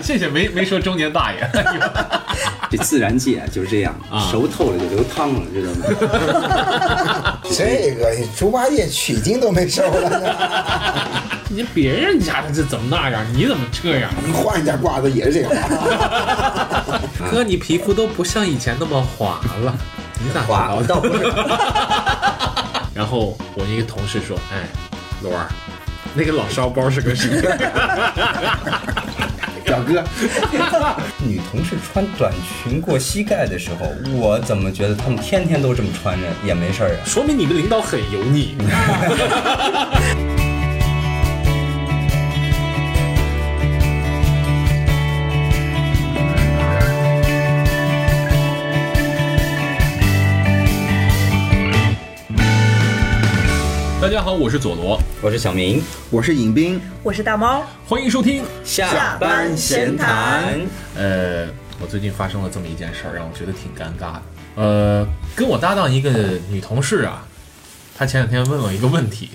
谢谢没没说中年大爷。这自然界就是这样，熟透了就流汤了，知道吗？这个猪八戒取经都没收了呢，你别人家的这怎么那样？你怎么这样？你换一家褂子也是这样。哥，你皮肤都不像以前那么滑了，你咋知道的？倒不是，然后我一个同事说：“哎，罗儿，那个老烧包是个谁？表哥，女同事穿短裙过膝盖的时候，我怎么觉得她们天天都这么穿着也没事儿啊？说明你们领导很油腻。大家好，我是佐罗，我是小明，我是尹斌，我是大猫，欢迎收听。下班闲谈。呃，我最近发生了这么一件事儿，让我觉得挺尴尬的。呃，跟我搭档一个女同事啊，她前两天问我一个问题，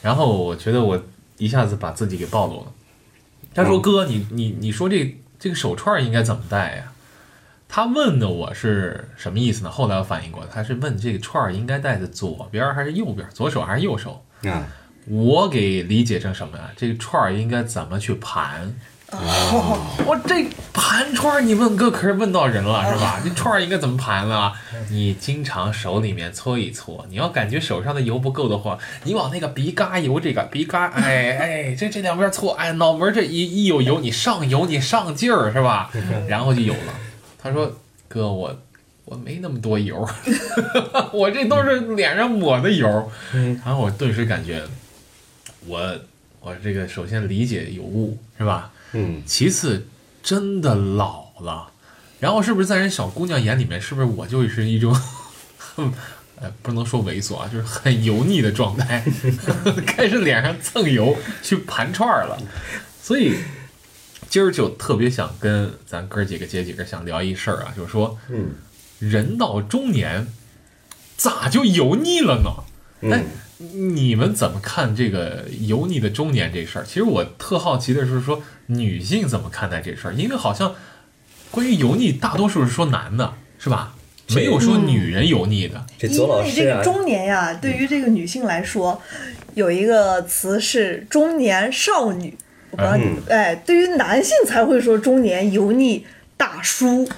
然后我觉得我一下子把自己给暴露了。她说：“哥，你你你说这这个手串应该怎么戴呀？”她问的我是什么意思呢？后来我反应过来，他是问这个串儿应该戴在左边还是右边，左手还是右手？啊，我给理解成什么呀？这个串儿应该怎么去盘？我这盘串儿，你问哥可是问到人了是吧？这串儿应该怎么盘啊？你经常手里面搓一搓，你要感觉手上的油不够的话，你往那个鼻嘎油这个鼻嘎，哎哎，这这两边搓，哎，脑门这一一有油，你上油，你上劲儿是吧？然后就有了。他说：“哥，我我没那么多油，我这都是脸上抹的油。”然后我顿时感觉，我我这个首先理解有误是吧？嗯，其次真的老了，然后是不是在人小姑娘眼里面，是不是我就是一种，哼，呃，不能说猥琐啊，就是很油腻的状态，开始脸上蹭油去盘串儿了，所以今儿就特别想跟咱哥几个姐几个想聊一事儿啊，就是说，嗯，人到中年咋就油腻了呢？哎，你们怎么看这个油腻的中年这事儿？其实我特好奇的是说，女性怎么看待这事儿？因为好像关于油腻，大多数是说男的，是吧？没有说女人油腻的。这因左老师啊为这个，中年呀，对于这个女性来说，有一个词是中年少女。我不知道你，哎，对于男性才会说中年油腻大叔，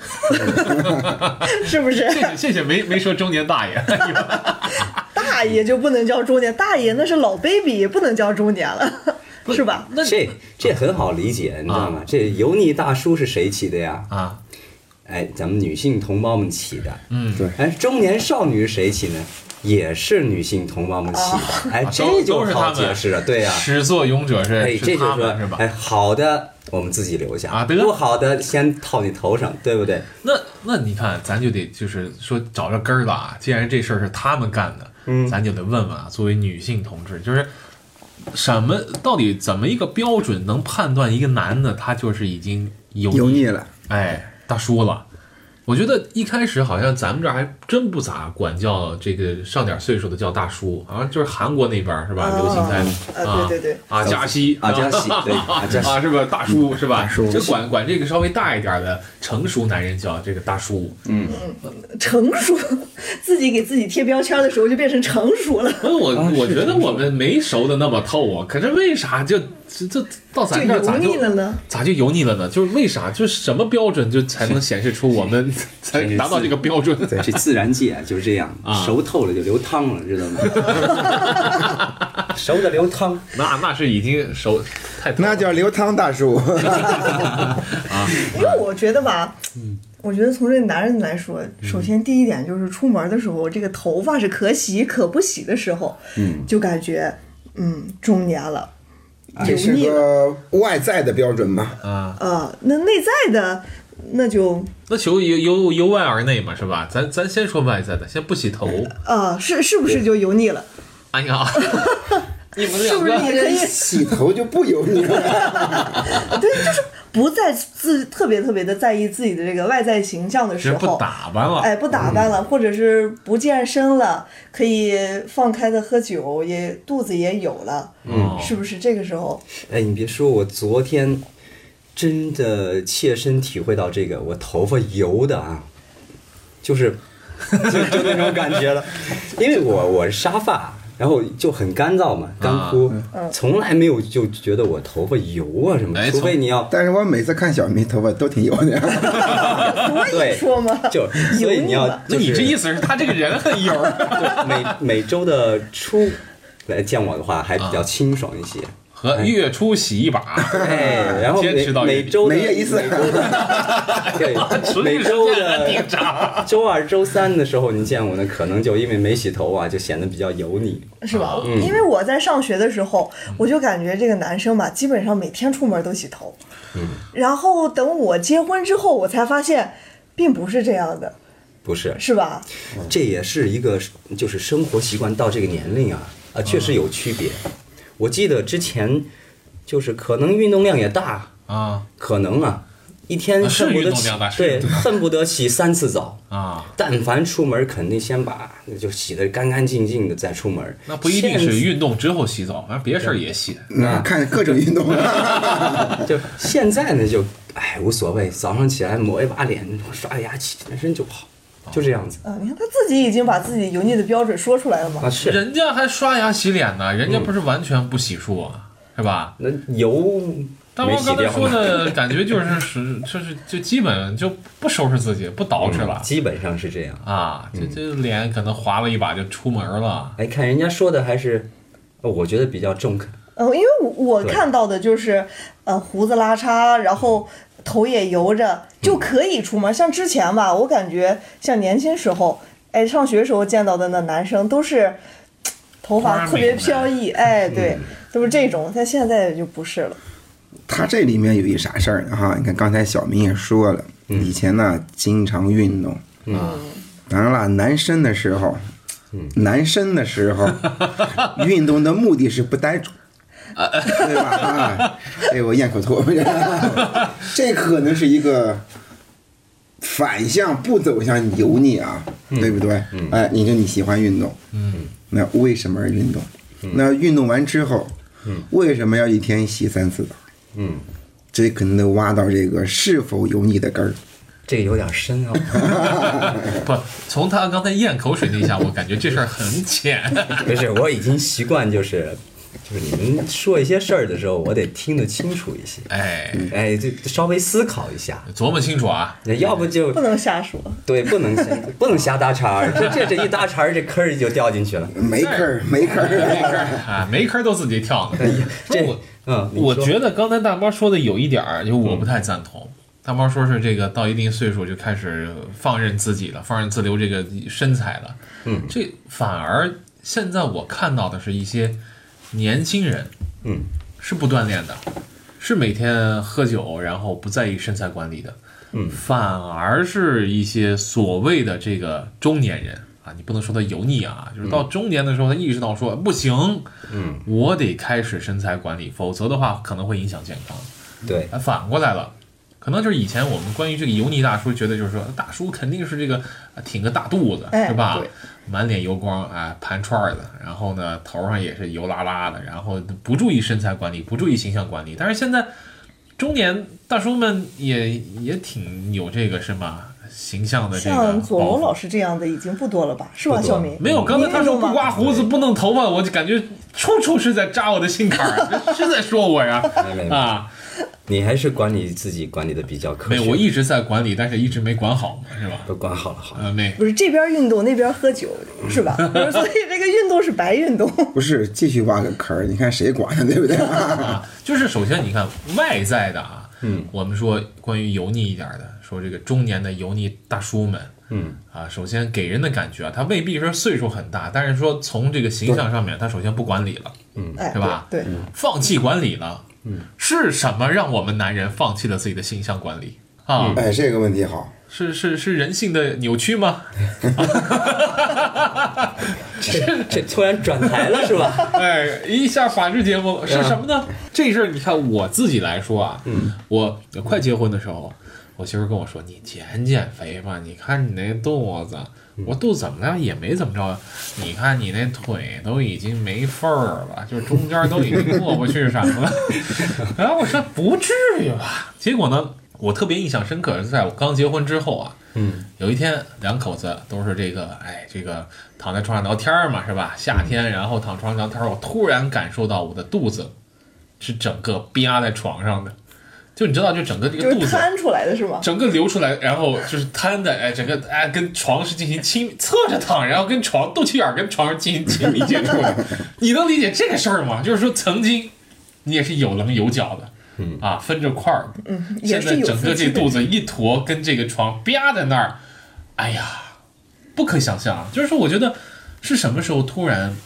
是不是？谢谢谢谢，没没说中年大爷。大爷就不能叫中年，大爷那是老 baby，不能叫中年了，是吧？那这这很好理解，你知道吗？这油腻大叔是谁起的呀？啊，哎，咱们女性同胞们起的。嗯，对哎，中年少女是谁起呢？也是女性同胞们起的。哎，啊这就好都是他们解释了，对呀、始作俑者是哎，这就说他们是吧？哎，好的我们自己留下啊得不好的先套你头上，对不对？那那你看，咱就得就是说找着根儿了啊！既然这事儿是他们干的，嗯咱就得问问啊，作为女性同志，就是什么到底怎么一个标准能判断一个男的他就是已经油油腻了，哎大叔了？我觉得一开始好像咱们这儿还真不咋管叫这个上点岁数的叫大叔，好像就是韩国那边是吧？流行在啊对对对阿加西阿加西对阿加西啊，是吧？大叔是吧？就管管这个稍微大一点的成熟男人叫这个大叔。嗯成熟，自己给自己贴标签的时候就变成成熟了，那我我觉得我们没熟的那么透啊，可是为啥就这这到就咱这儿咋油腻就了呢？咋就油腻了呢？就是为啥？就是什么标准就才能显示出我们 才达到这个标准？这自然界 就是这样啊，熟透了就流汤了，知道吗？熟的流汤，那那是已经熟太那叫流汤大叔。因为我觉得吧，我觉得从这个男人来说，首先第一点就是出门的时候，这个头发是可洗可不洗的时候，嗯，就感觉嗯中年了，这是。个外在的标准嘛？啊。啊，那内在的那就那由由由由外而内嘛，是吧？咱咱先说外在的，先不洗头。啊是是不是就油腻了？哎呀，你们是不是两个也可以？洗头就不油腻了。对，就是不再自特别特别的在意自己的这个外在形象的时候不候，打扮了。哎，不打扮了，或者是不健身了，可以放开的喝酒，也肚子也有了，嗯是不是？这个时候，哎，你别说，我昨天真的切身体会到这个，我头发油的啊，就是就就那种感觉了，因为我我是沙发，然后就很干燥嘛，干枯，从来没有就觉得我头发油啊什么哎，除非你要但是我每次看小明头发都挺油的，所对以说嘛，就所以你要那就你这意思是他这个人很油？就每每周的初来见我的话，还比较清爽一些。和月初洗一把，哎，然后每坚持到每周的每月一次每周的 对，每周的周二、周三的时候，你见我呢，可能就因为没洗头啊，就显得比较油腻。是吧？因为我在上学的时候，我就感觉这个男生吧，基本上每天出门都洗头。嗯，然后等我结婚之后，我才发现，并不是这样的，不是，是吧？这也是一个就是生活习惯到这个年龄啊啊，确实有区别。我记得之前就是可能运动量也大，啊可能啊，一天恨不得对恨不得洗三次澡。啊，但凡出门，肯定先把就洗得干干净净的再出门。那不一定是运动之后洗澡，反正别的事儿也洗。那看各种运动。就现在呢，就哎无所谓，早上起来抹一把脸，刷个牙，起全身就好，就这样子啊，你看他自己已经把自己油腻的标准说出来了嘛啊。。是人家还刷牙洗脸呢，人家不是完全不洗漱啊，是吧？那油大王没洗掉刚才说，的感觉就是 是就是就基本就不收拾自己，不捯饬了基本上是这样。啊，这这脸可能划了一把就出门了。哎，看人家说的还是，呃我觉得比较中肯。呃，因为我我看到的就是，呃，胡子拉碴，然后头也油着就可以出门。像之前吧，我感觉像年轻时候，哎，上学时候见到的那男生都是 头发特别飘逸，哎，对，都是这种。但现在就不是了。他这里面有一啥事儿呢？哈，你看刚才小明也说了，以前呢经常运动，嗯，当然了，男生的时候，男生的时候，运动的目的是不单纯。对吧？啊，哎，我咽口唾沫。这可能是一个反向，不走向油腻啊，对不对？哎，你说你喜欢运动，嗯，那为什么而运动？那运动完之后，为什么要一天洗三次澡？嗯，这可能能挖到这个是否油腻的根儿。这个有点深啊。不，从他刚才咽口水那一下，我感觉这事儿很浅。不是，我已经习惯就是，就是你们说一些事儿的时候，我得听得清楚一些。哎，哎，就稍微思考一下，琢磨清楚啊。要不就不能瞎说。对，不能瞎不能瞎搭茬儿，这这这一搭茬儿，这坑儿就掉进去了。没坑儿，没坑儿没儿。坑儿啊，没坑儿都自己跳呢。这我嗯，我觉得刚才大猫说的有一点儿，就我不太赞同。大猫说是这个到一定岁数就开始放任自己了，放任自流这个身材了。嗯，这反而现在我看到的是一些年轻人，嗯，是不锻炼的，是每天喝酒，然后不在意身材管理的。嗯反而是一些所谓的这个中年人啊，你不能说他油腻啊，就是到中年的时候，他意识到说不行，嗯，我得开始身材管理，否则的话可能会影响健康。对，哎，反过来了，可能就是以前我们关于这个油腻大叔觉得就是说，大叔肯定是这个啊挺个大肚子，哎是吧对？满脸油光，啊，盘串儿的，然后呢头上也是油拉拉的，然后不注意身材管理，不注意形象管理。但是现在中年大叔们也也挺有这个什么形象的这个像左龙老师这样的已经不多了吧？是吧，小明？没有，刚才他说不刮胡子、不弄头发，我就感觉处处是在扎我的心坎儿，是在说我呀啊！你还是管理自己管理的比较科学。没有，我一直在管理，但是一直没管好嘛，是吧？都管好了，好了。呃，没，不是这边运动那边喝酒是吧？所以这个运动是白运动。不是，继续挖个坑儿，你看谁管他，对不对？啊，就是首先你看外在的啊，嗯，我们说关于油腻一点的，说这个中年的油腻大叔们嗯啊，首先给人的感觉啊，他未必是岁数很大，但是说从这个形象上面，他首先不管理了，嗯，是吧对，对放弃管理了，嗯，是什么让我们男人放弃了自己的形象管理啊？哎，这个问题好。是是是人性的扭曲吗？这这突然转台了是吧？哎，一下法制节目是什么呢？这事儿你看我自己来说啊，嗯，我快结婚的时候，我媳妇跟我说：“你减减肥吧，你看你那肚子。”我肚子怎么了？也没怎么着。你看你那腿都已经没缝儿了，就是中间都已经过不去什么了。然后我说不至于吧。结果呢，我特别印象深刻的是在我刚结婚之后啊，嗯，有一天两口子都是这个，哎，这个躺在床上聊天儿嘛，是吧？夏天，然后躺床上聊天儿，我突然感受到我的肚子是整个憋在床上的，就你知道，就整个这个肚子。摊出来的是吗？整个流出来，然后就是瘫的，哎，整个哎跟床是进行亲侧着躺，然后跟床肚脐眼儿跟床上进行亲密接触的，你能理解这个事儿吗？就是说曾经你也是有棱有角的，嗯啊，分着块儿，嗯，也现在是整个这肚子一坨跟这个床啪在那儿，哎呀，不可想象啊！就是说，我觉得是什么时候突然。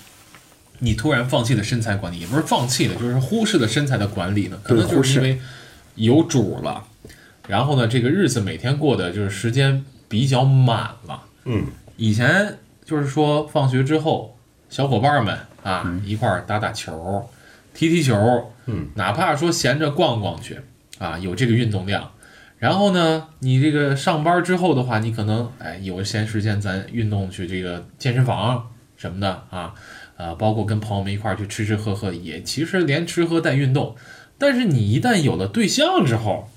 你突然放弃了身材管理，也不是放弃了，就是忽视了身材的管理呢？可能就是因为有主了，然后呢，这个日子每天过的就是时间比较满了。嗯，以前就是说放学之后，小伙伴们啊、一块儿打打球、踢踢球，嗯，哪怕说闲着逛逛去啊，有这个运动量。然后呢，你这个上班之后的话，你可能哎有闲时间咱运动去这个健身房什么的啊，呃，包括跟朋友们一块儿去吃吃喝喝，也其实连吃喝带运动。但是你一旦有了对象之后，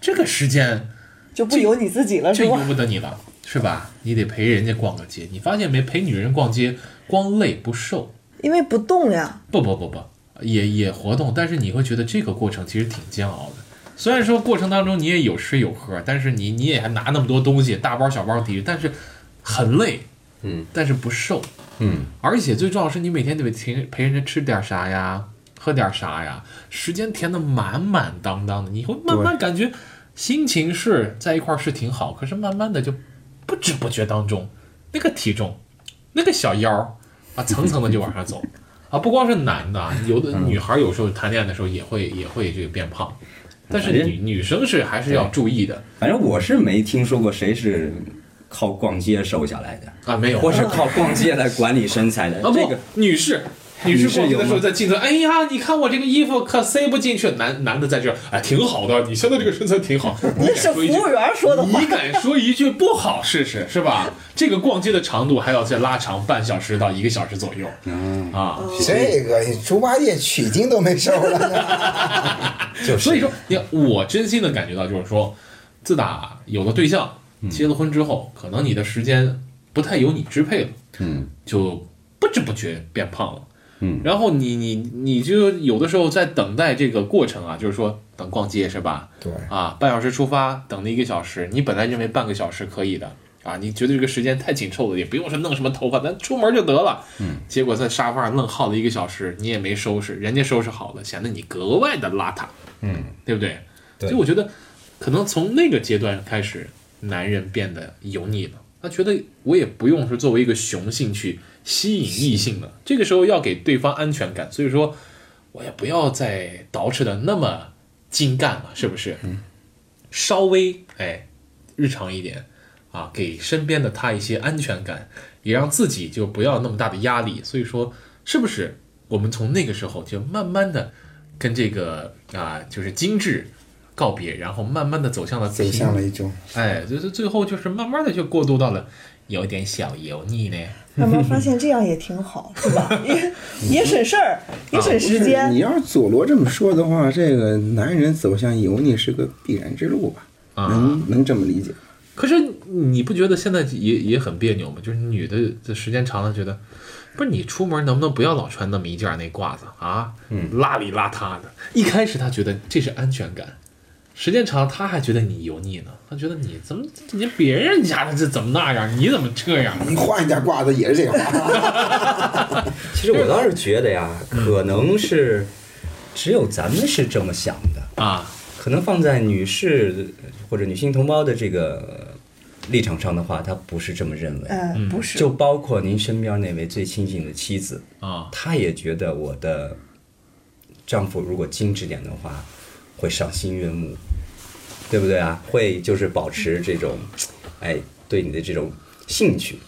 这个时间就不由你自己了，就由？不得你了，是吧？你得陪人家逛个街。你发现没？陪女人逛街，光累不瘦。因为不动呀。不不不不，也也活动，但是你会觉得这个过程其实挺煎熬的。虽然说过程当中你也有吃有喝，但是你你也还拿那么多东西，大包小包提着，但是很累，嗯，但是不瘦，嗯，而且最重要的是你每天得陪陪人家吃点啥呀，喝点啥呀，时间填的满满当当的，你会慢慢感觉心情是在一块儿是挺好，可是慢慢的就不知不觉当中，那个体重，那个小腰儿啊，层层的就往上走。啊，不光是男的啊，有的女孩有时候谈恋爱的时候也会也会这个变胖，但是哎女女生是还是要注意的反正我是没听说过谁是靠逛街瘦下来的，啊，没有或是靠逛街来管理身材的。啊不这个，女士，女士逛街的时候在镜头，哎呀，你看我这个衣服可塞不进去，男男的在这儿，哎，挺好的，你现在这个身材挺好，你 那是服敢说一句务员说的话你。敢说一句不好试试是吧？这个逛街的长度还要再拉长半小时到一个小时左右啊，这个猪八戒取经都没收了呢。就是所以说，你看我真心的感觉到，就是说，自打有了对象，结了婚之后，可能你的时间不太由你支配了，嗯，就不知不觉变胖了。嗯，然后你你你就有的时候在等待这个过程啊，就是说等逛街是吧？对，啊，半小时出发，等了一个小时，你本来认为半个小时可以的啊，你觉得这个时间太紧凑了，也不用说弄什么头发，咱出门就得了。嗯，结果在沙发上愣耗了一个小时，你也没收拾，人家收拾好了，显得你格外的邋遢。嗯，对不对？对所以我觉得，可能从那个阶段开始，男人变得油腻了。他觉得我也不用是作为一个雄性去吸引异性了，这个时候要给对方安全感，所以说我也不要再捯饬的那么精干了，是不是？嗯，稍微哎日常一点啊，给身边的他一些安全感，也让自己就不要那么大的压力。所以说，是不是我们从那个时候就慢慢的跟这个啊，就是精致告别，然后慢慢的走向了走向了一种哎，就是最后就是慢慢的就过渡到了有点小油腻呢。慢慢发现这样也挺好，是吧？也也省事儿，也省时间你。要是佐罗这么说的话，这个男人走向油腻是个必然之路吧？啊能能这么理解？可是你不觉得现在也也很别扭吗？就是女的这时间长了，觉得不是你出门能不能不要老穿那么一件那褂子啊？嗯，邋里邋遢的。一开始她觉得这是安全感，时间长了她还觉得你油腻呢。他觉得你怎么你别人家的这怎么那样，你怎么这样？你换一家褂子也是这样。其实我倒是觉得呀，可能是只有咱们是这么想的，啊，可能放在女士或者女性同胞的这个立场上的话，她不是这么认为。嗯，不是，就包括您身边那位最亲近的妻子，啊，她也觉得我的丈夫如果精致点的话，会赏心悦目，对不对啊？会就是保持这种，哎，对你的这种兴趣。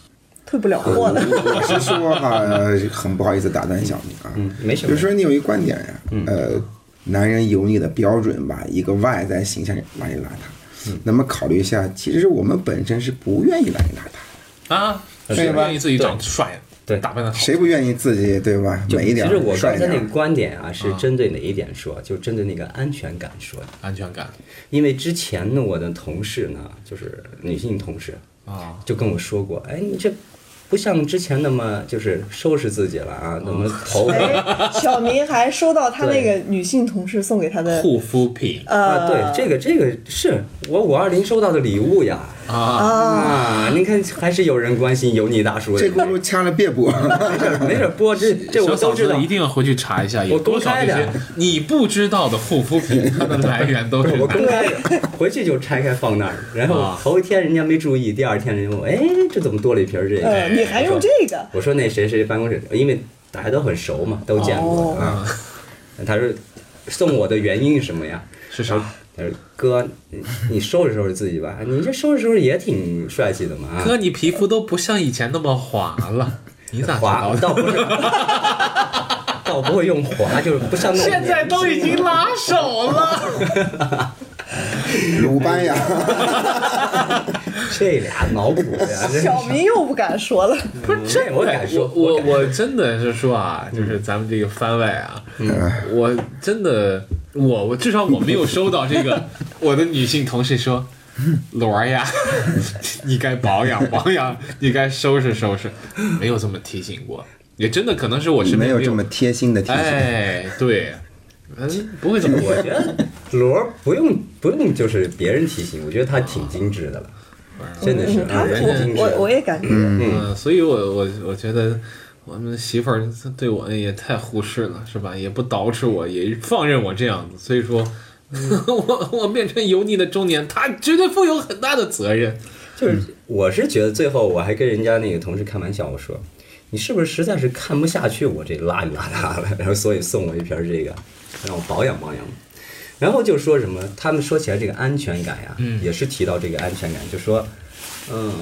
退不了货了。我是说哈，很不好意思打断小明啊，嗯，没什么就是。说你有一个观点呀，呃，男人油腻的标准吧，一个外在形象邋里邋遢，那么考虑一下，其实我们本身是不愿意邋里邋遢的，啊，谁愿意自己长得帅，对打扮的好？谁不愿意自己对吧？就美一点其实我刚才那个观点啊，是针对哪一点说？就针对那个安全感说的。安全感因为之前呢，我的同事呢，就是女性同事，啊，就跟我说过，哎，你这不像之前那么就是收拾自己了啊，怎么头发哎，小明还收到他那个女性同事送给他的护肤品啊？呃，对，这个这个是我五二零收到的礼物呀。啊，啊，您看还是有人关心油腻大叔的。这轱辘掐了别播，没事儿没事儿，播这这我都知道一。定要回去查一下，有我公多少开的这些你不知道的护肤品，它的来源都是 我公开的，回去就拆开放那儿，然后啊头一天人家没注意，第二天人家问我，哎，这怎么多了一瓶这个？呃，你还用这个？我说那谁谁办公室，因为大家都很熟嘛，都见过、哦啊。他说送我的原因是什么呀？是啥？哥，你你收拾收拾自己吧，你这收拾收拾也挺帅气的嘛。啊。哥，你皮肤都不像以前那么滑了，你咋知滑道？倒不是，倒不会用滑，就是不像那种现在都已经拉手了，鲁班呀，这俩脑补呀，小明又不敢说了。不是这我敢说，我我真的是说啊，就是咱们这个番外啊，我真的我我至少我没有收到这个我的女性同事说。罗儿呀，你该保养保养，你该收拾收拾，没有这么提醒过，也真的可能是我身边没有这么贴心的提醒。哎，对，嗯，不会这么我觉得罗儿不用不用就是别人提醒，我觉得他挺精致的了，真的是啊，人家精致。我我也感觉，嗯，所以我我我觉得我们媳妇儿对我也太忽视了，是吧？也不捯饬我，也放任我这样子，所以说，我我变成油腻的中年，她绝对负有很大的责任。就是我是觉得最后我还跟人家那个同事开玩笑，我说你是不是实在是看不下去我这邋里邋遢了，然后所以送我一瓶这个，让我保养保养。然后就说什么，他们说起来这个安全感呀，嗯也是提到这个安全感，就说，嗯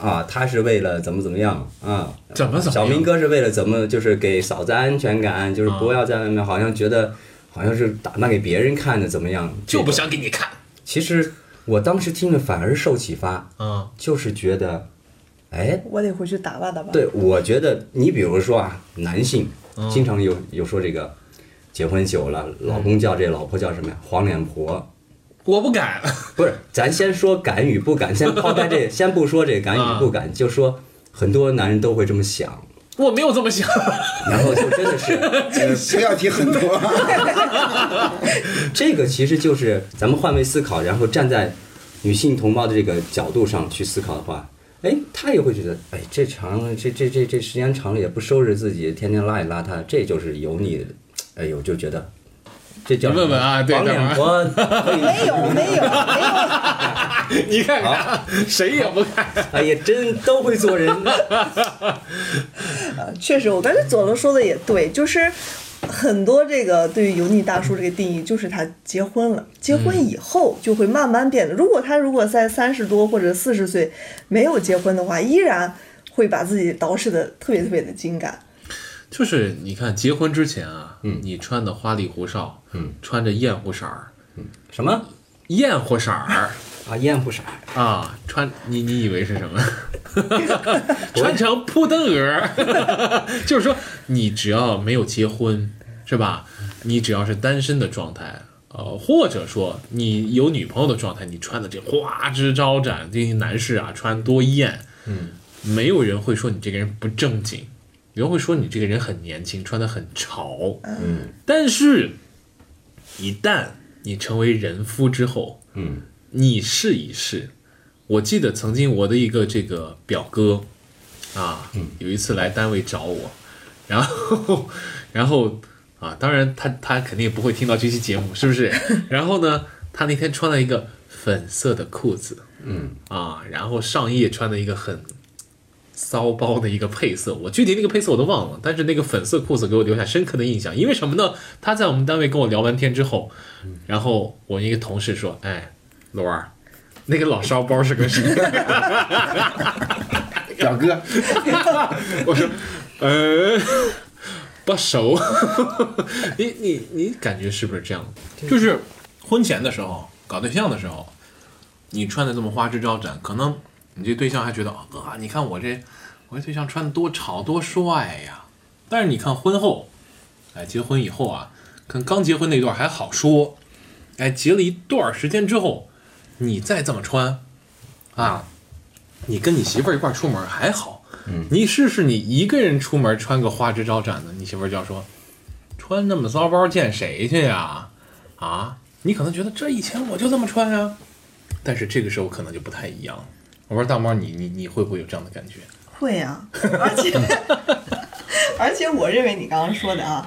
啊，他是为了怎么怎么样啊，怎么怎么小明哥是为了怎么就是给嫂子安全感，就是不要在外面好像觉得好像是打扮给别人看的怎么样，就不。想给你看。其实我当时听了反而受启发，嗯就是觉得，哎，我得回去打扮打扮。对，我觉得你比如说啊，男性嗯经常有有说这个，结婚久了，老公叫这，老婆叫什么呀？黄脸婆。我不敢。不是，咱先说敢与不敢，先抛开这，先不说这敢与不敢，就说很多男人都会这么想，我没有这么想。然后就真的是，呃不要提很多。这个其实就是咱们换位思考，然后站在女性同胞的这个角度上去思考的话，哎，他也会觉得，哎，这长了，这这这这时间长了也不收拾自己，天天邋里邋遢，这就是油腻的。哎呦，就觉得这叫你问问啊对黄脸婆可以没有没有没有，你看看，谁也不看。哎呀，真都会做人。呃确实，我感觉左龙说的也对，就是很多这个对于油腻大叔这个定义，就是他结婚了，结婚以后就会慢慢变得。如果他如果在三十多或者四十岁没有结婚的话，依然会把自己捯饬的特别特别的精感。就是你看结婚之前啊，嗯，你穿的花里胡哨，嗯，穿着艳乎色儿，什么艳乎色儿啊？艳乎色儿？啊，穿你你以为是什么？穿成扑灯蛾，就是说你只要没有结婚，是吧？你只要是单身的状态，呃，或者说你有女朋友的状态，你穿的这花枝招展，这些男士啊穿多艳，嗯，没有人会说你这个人不正经，有人会说你这个人很年轻，穿的很潮，嗯，但是，一旦你成为人夫之后，嗯，你试一试。我记得曾经我的一个这个表哥，啊，嗯有一次来单位找我，然后，然后啊，当然他他肯定也不会听到这期节目，是不是？然后呢，他那天穿了一个粉色的裤子，嗯啊，然后上衣也穿了一个很骚包的一个配色，我具体那个配色我都忘了，但是那个粉色裤子给我留下深刻的印象，因为什么呢？他在我们单位跟我聊完天之后，然后我一个同事说：“哎，罗儿，那个老骚包是个谁？”表哥，我说：“呃，不熟。你你你感觉是不是这样？就是婚前的时候搞对象的时候，你穿的这么花枝招展，可能你这对象还觉得啊，你看我这我这对象穿的多潮多帅呀。但是你看婚后，哎，结婚以后啊，跟刚结婚那段还好说，哎，结了一段时间之后，你再这么穿，啊，你跟你媳妇儿一块出门还好，嗯，你试试你一个人出门穿个花枝招展的，你媳妇儿就要说，穿那么骚包见谁去呀？啊，你可能觉得这以前我就这么穿啊，但是这个时候可能就不太一样。我说大猫，你你你会不会有这样的感觉？会啊、而且 而且我认为你刚刚说的啊，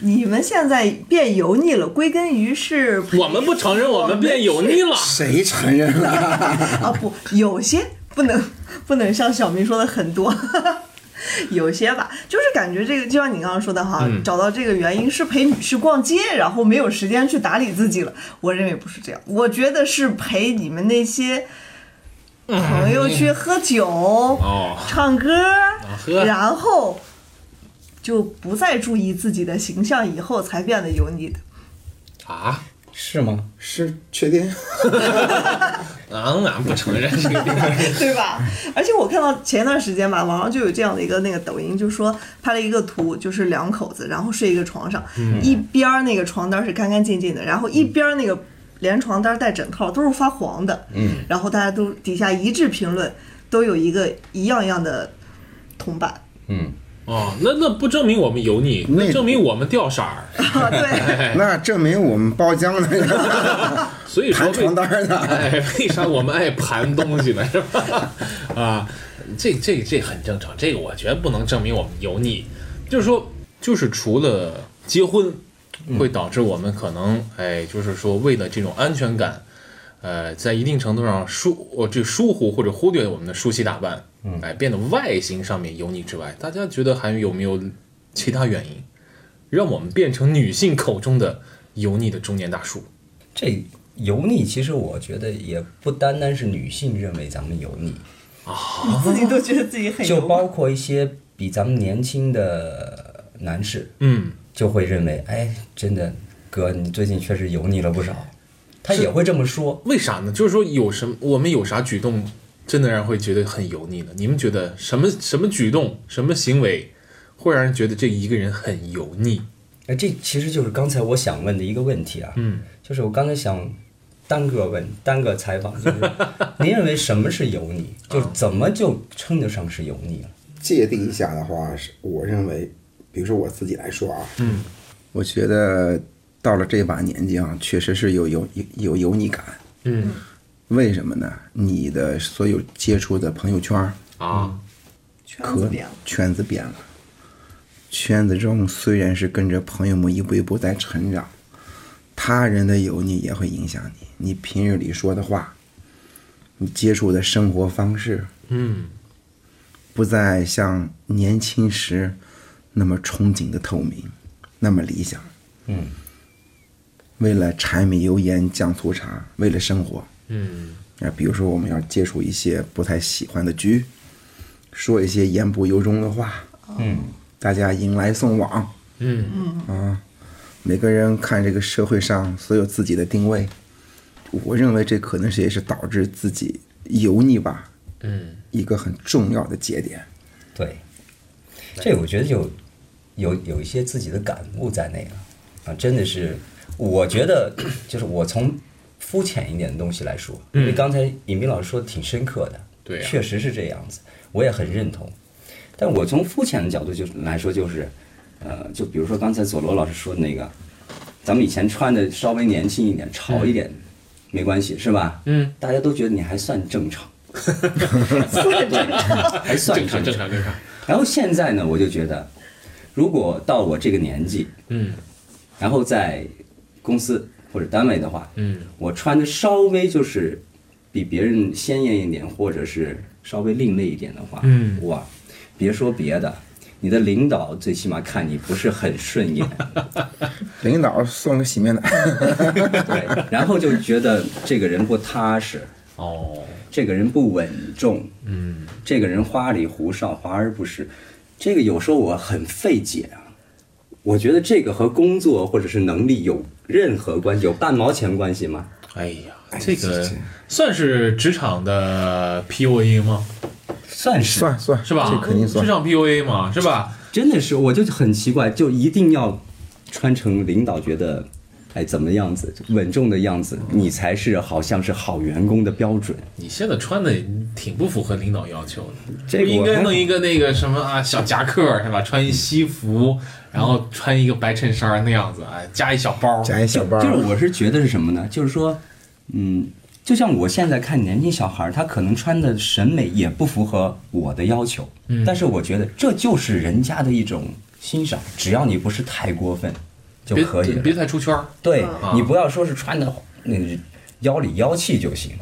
你们现在变油腻了，归根于是我们不承认我们变油腻了。谁承认了？啊不，有些不能不能像小明说的很多。有些吧，就是感觉这个，就像你刚刚说的哈，嗯找到这个原因是陪女婿逛街，然后没有时间去打理自己了。我认为不是这样，我觉得是陪你们那些朋友去喝酒、哦，唱歌，喝然后就不再注意自己的形象，以后才变得油腻的。啊，是吗？是确定？俺，俺不承认这个地方。对吧？而且我看到前一段时间吧，网上就有这样的一个那个抖音，就说拍了一个图，就是两口子，然后睡一个床上，一边儿那个床单是干干净净的，然后一边儿那个连床单带枕套都是发黄的，嗯，然后大家都底下一致评论，都有一个一样一样的铜板，嗯，哦，那那不证明我们油腻，那那证明我们掉色儿。啊，对，哎，那证明我们包浆的 所以说盘床单儿的。哎，为啥我们爱盘东西呢？是吧？啊，这这这很正常，这个我觉得不能证明我们油腻。就是说，就是除了结婚会导致我们可能，哎，就是说为了这种安全感，呃，在一定程度上疏我这疏忽或者忽略我们的梳洗打扮，哎，变得外形上面油腻之外，大家觉得还有没有其他原因，让我们变成女性口中的油腻的中年大叔？这油腻其实我觉得也不单单是女性认为咱们油腻，你自己都觉得自己很油，就包括一些比咱们年轻的男士，嗯。就会认为，哎，真的哥，你最近确实油腻了不少。他也会这么说，为啥呢？就是说有什么我们有啥举动真的让人会觉得很油腻呢？你们觉得什么什么举动、什么行为会让人觉得这一个人很油腻？哎，这其实就是刚才我想问的一个问题啊，嗯，就是我刚才想单个问、单个采访，就是您认为什么是油腻？就是怎么就称得上是油腻了？界定一下的话，是我认为，比如说我自己来说啊，嗯，我觉得到了这把年纪啊，确实是有油有有油腻感。嗯为什么呢？你的所有接触的朋友圈儿啊，可圈子变了。圈子变了，圈子中虽然是跟着朋友们一步一步在成长，他人的油腻也会影响你。你平日里说的话，你接触的生活方式，嗯不再像年轻时那么憧憬的透明，那么理想。嗯，为了柴米油盐酱醋茶，为了生活，嗯。啊，比如说我们要接触一些不太喜欢的局，说一些言不由衷的话，嗯，大家迎来送往嗯。啊，每个人看这个社会上所有自己的定位，我认为这可能是也是导致自己油腻吧嗯。一个很重要的节点。对，这我觉得就有有一些自己的感悟在内了啊，真的是，我觉得就是我从肤浅一点的东西来说，因为刚才尹斌老师说的挺深刻的，对呀确实是这样子，我也很认同。但我从肤浅的角度就来说，就是，呃，就比如说刚才佐罗老师说的那个，咱们以前穿的稍微年轻一点、潮一点，没关系，是吧？嗯，大家都觉得你还算正常，算正常。还算正常正常正常。然后现在呢，我就觉得，如果到我这个年纪，嗯。然后在公司或者单位的话，嗯。我穿的稍微就是比别人鲜艳一点，或者是稍微另类一点的话，嗯。哇，别说别的，你的领导最起码看你不是很顺眼，领导送个洗面奶，对，然后就觉得这个人不踏实，哦。这个人不稳重，嗯。这个人花里胡哨，华而不实，这个有时候我很费解啊。我觉得这个和工作或者是能力有任何关系，有半毛钱关系吗？哎呀，这个算是职场的 PUA 吗？算是算算是吧？这肯定算职。场 PUA 嘛，是吧？真的是，我就很奇怪，就一定要穿成领导觉得，哎，怎么样子稳重的样子，你才是好像是好员工的标准。你现在穿的挺不符合领导要求的，这个应该弄一个那个什么啊小夹克是吧？穿一西服，然后穿一个白衬衫那样子，哎，加一小包，加一小包，就是我是觉得是什么呢？就是说，嗯，就像我现在看年轻小孩，他可能穿的审美也不符合我的要求，嗯但是我觉得这就是人家的一种欣赏，只要你不是太过分就可以别。太出圈儿。对啊你不要说是穿的那个妖里妖气就行。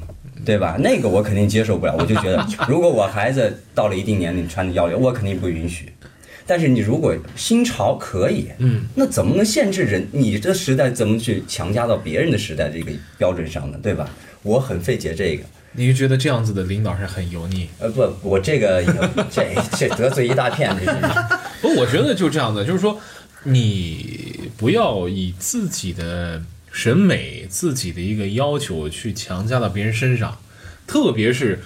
对吧？那个我肯定接受不了，我就觉得，如果我孩子到了一定年龄穿的妖里，我肯定不允许。但是你如果新潮可以，嗯，那怎么能限制人？你这时代怎么去强加到别人的时代这个标准上呢？对吧？我很费解这个。你就觉得这样子的领导是很油腻？呃，不，我这个这这得罪一大片。不，我觉得就这样的，就是说，你不要以自己的审美、自己的一个要求去强加到别人身上，特别是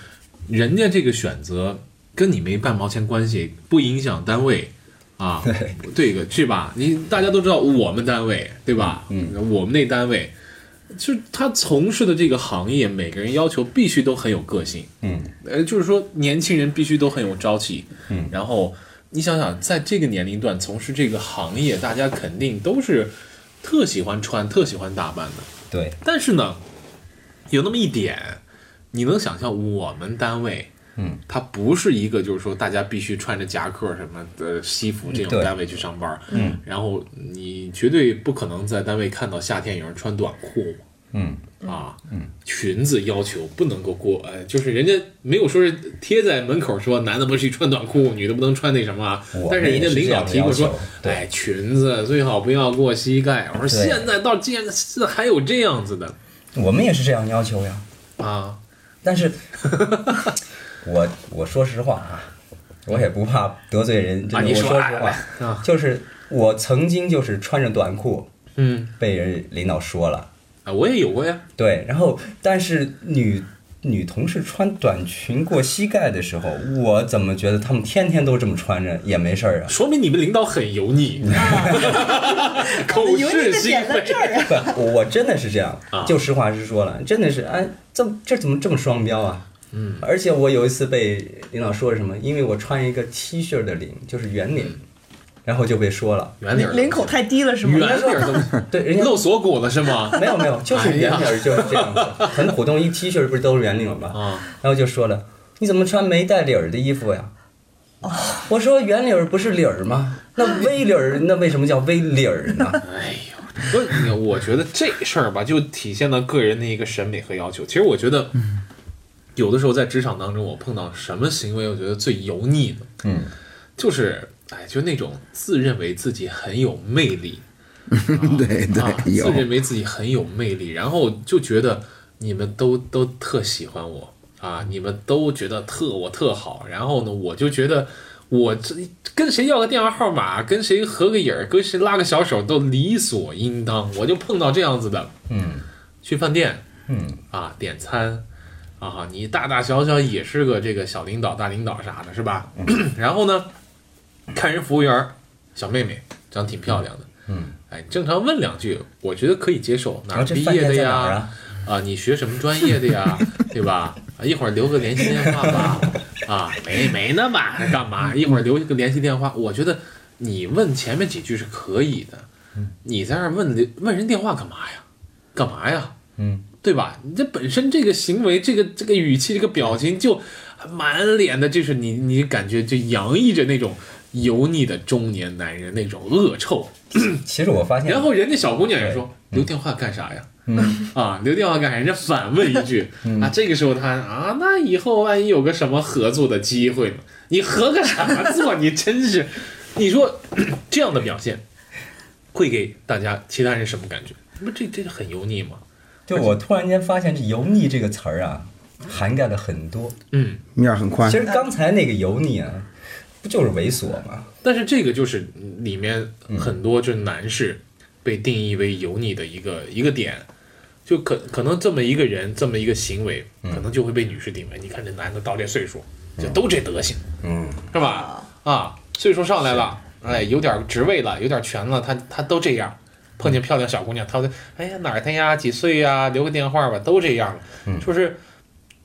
人家这个选择跟你没半毛钱关系，不影响单位啊，对这个去吧？你大家都知道我们单位对吧？嗯，我们那单位。就是他从事的这个行业，每个人要求必须都很有个性，嗯，呃，就是说年轻人必须都很有朝气，嗯然后你想想，在这个年龄段从事这个行业，大家肯定都是特喜欢穿、特喜欢打扮的。对，但是呢，有那么一点，你能想象我们单位，嗯，它不是一个就是说大家必须穿着夹克什么的西服这种单位去上班，嗯，然后你绝对不可能在单位看到夏天有人穿短裤嘛。嗯，啊，嗯。裙子要求不能够过，哎，就是人家没有说是贴在门口说男的不许穿短裤，女的不能穿那什么啊，但是人家领导提过说哎，裙子最好不要过膝盖。我说现在到现在还有这样子的。我们也是这样要求呀。啊，但是，我我说实话啊，我也不怕得罪人，真啊，的，你说哎我说实话，啊，就是我曾经就是穿着短裤嗯，被人领导说了，啊，我也有过呀，对，然后但是女女同事穿短裙过膝盖的时候，我怎么觉得她们天天都这么穿着也没事儿啊？说明你们领导很油腻，口是心非我真的是这样啊，就实话实说了，真的是，哎，这这怎么这么双标啊？嗯，而且我有一次被领导说什么，因为我穿一个 T 恤的领，就是圆领，然后就被说了。圆领儿领口太低了是吗？圆领儿怎么对，人家露锁骨了是吗？没有没有，就是圆领儿就是这样子，很普通。一 T 恤不是都是圆领儿吗？啊，然后就说了，你怎么穿没带领儿的衣服呀？我说圆领儿不是领儿吗？那 V 领儿 那为什么叫 V 领儿呢？哎呦，不是，我觉得这事儿吧，就体现了个人的一个审美和要求。其实我觉得，有的时候在职场当中，我碰到什么行为，我觉得最油腻的，嗯，就是哎，就那种自认为自己很有魅力，对啊，对，有自认为自己很有魅力，然后就觉得你们都都特喜欢我啊，你们都觉得特我特好，然后呢，我就觉得我这跟谁要个电话号码，跟谁合个影儿，跟谁拉个小手都理所应当。我就碰到这样子的，嗯去饭店嗯啊点餐啊，你大大小小也是个这个小领导、大领导啥的，是吧？然后呢，看人服务员小妹妹长挺漂亮的。嗯，哎，正常问两句，我觉得可以接受。哪儿毕业的呀？啊？啊，你学什么专业的呀？对吧？啊，一会儿留个联系电话吧。啊，没没那么？还干嘛？一会儿留一个联系电话。我觉得你问前面几句是可以的，你在那问问人电话干嘛呀？干嘛呀？嗯，对吧？你这本身这个行为，这个这个语气，这个表情，就满脸的，就是你你感觉就洋溢着那种油腻的中年男人那种恶臭。其实我发现，然后人家小姑娘也说留电话干啥呀？嗯啊，留电话干啥？人家反问一句啊，这个时候他啊，那以后万一有个什么合作的机会呢？你合个啥作？你真是，你说 这样的表现会给大家其他人什么感觉？不，这这很油腻吗？就我突然间发现这“油腻”这个词儿啊，涵盖了很多。嗯，面儿很宽其，实刚才那个油腻啊，不就是猥琐吗？但是这个就是里面很多就是男士被定义为油腻的一个一个点。就可可能这么一个人，这么一个行为，嗯。可能就会被女士定位。你看这男的到这岁数，就都这德行，嗯，是吧？啊，岁数上来了，哎，有点职位了，有点权了，他他都这样。碰见漂亮小姑娘，他会哎呀哪儿的呀，几岁呀，留个电话吧，都这样了，嗯。就是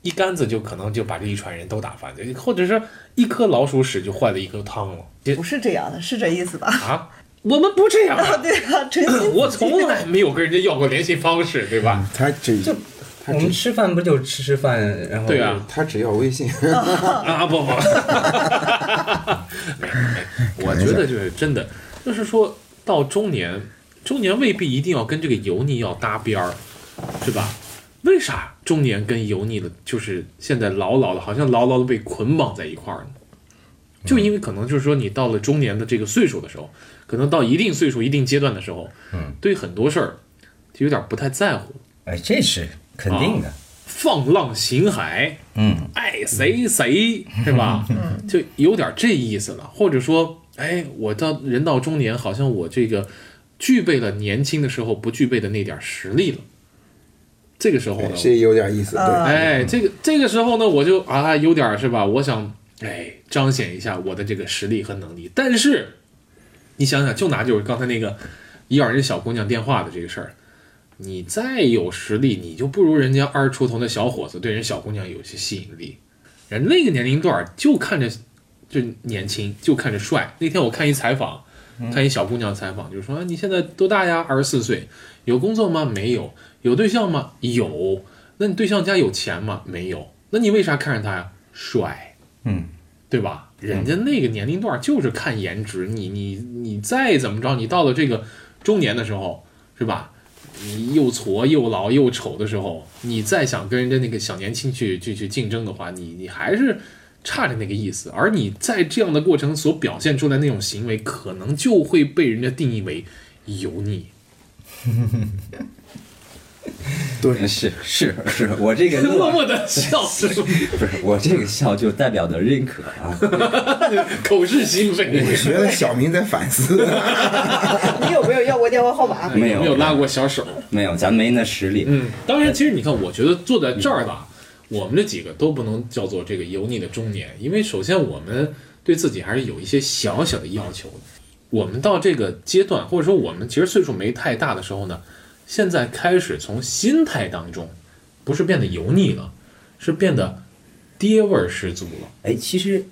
一竿子就可能就把这一船人都打翻，或者是一颗老鼠屎就坏了一颗汤了。这不是这样的，是这意思吧？啊，我们不这样啊，对啊，真心 我从来没有跟人家要过联系方式，对吧？他只他我们吃饭不就吃吃饭，然后对啊，他只要微信，啊不不，没没，我觉得就是真的，就是说到中年，中年未必一定要跟这个油腻要搭边儿，是吧？为啥中年跟油腻的，就是现在牢牢的，好像牢牢的被捆绑在一块儿呢？就因为可能就是说，你到了中年的这个岁数的时候，可能到一定岁数、一定阶段的时候，嗯，对很多事儿就有点不太在乎，哎，这是肯定的，放浪形骸，嗯，爱谁谁是吧？就有点这意思了，或者说，哎，我到人到中年，好像我这个具备了年轻的时候不具备的那点实力了。这个时候呢，是有点意思，对。啊哎，这个这个时候呢，我就啊有点是吧？我想哎彰显一下我的这个实力和能力。但是你想想，就拿就是刚才那个要人小姑娘电话的这个事儿，你再有实力，你就不如人家二十出头的小伙子对人小姑娘有些吸引力。人那个年龄段儿就看着就年轻，就看着帅。那天我看一采访，看一小姑娘采访，就是说、啊你现在多大呀？二十四岁，有工作吗？没有。有对象吗？有。那你对象家有钱吗？没有。那你为啥看上他呀？帅，嗯，对吧？人家那个年龄段就是看颜值，你你你再怎么着，你到了这个中年的时候，是吧？你又矬又老又丑的时候，你再想跟人家那个小年轻去去去竞争的话，你你还是差着那个意思。而你在这样的过程所表现出来那种行为，可能就会被人家定义为油腻。对，是是是，我这个 默默的笑，不是我这个笑就代表的认可啊，口是心非。我觉得小明在反思。你有没有要过电话号码？没有没有拉过小手。没有，咱没那实力，嗯，当然，其实你看，我觉得坐在这儿吧，我们这几个都不能叫做这个油腻的中年，因为首先我们对自己还是有一些小小的要求的。我们到这个阶段，或者说我们其实岁数没太大的时候呢，现在开始从心态当中，不是变得油腻了，是变得爹味儿十足了。哎，其实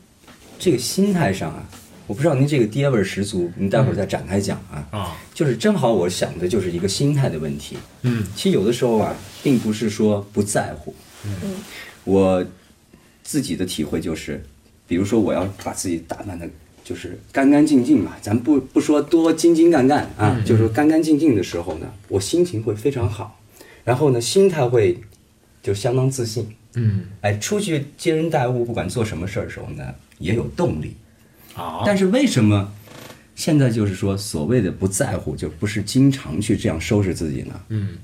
这个心态上啊，我不知道您这个爹味儿十足，您待会儿再展开讲啊。啊，就是正好我想的就是一个心态的问题。嗯其实有的时候啊，并不是说不在乎。嗯，我自己的体会就是，比如说我要把自己打扮的，就是干干净净吧，咱不不说多精精干干啊，就是说干干净净的时候呢，我心情会非常好，然后呢，心态会就相当自信。嗯哎，出去接人待物，不管做什么事儿的时候呢，也有动力。好，但是为什么现在就是说所谓的不在乎，就不是经常去这样收拾自己呢？嗯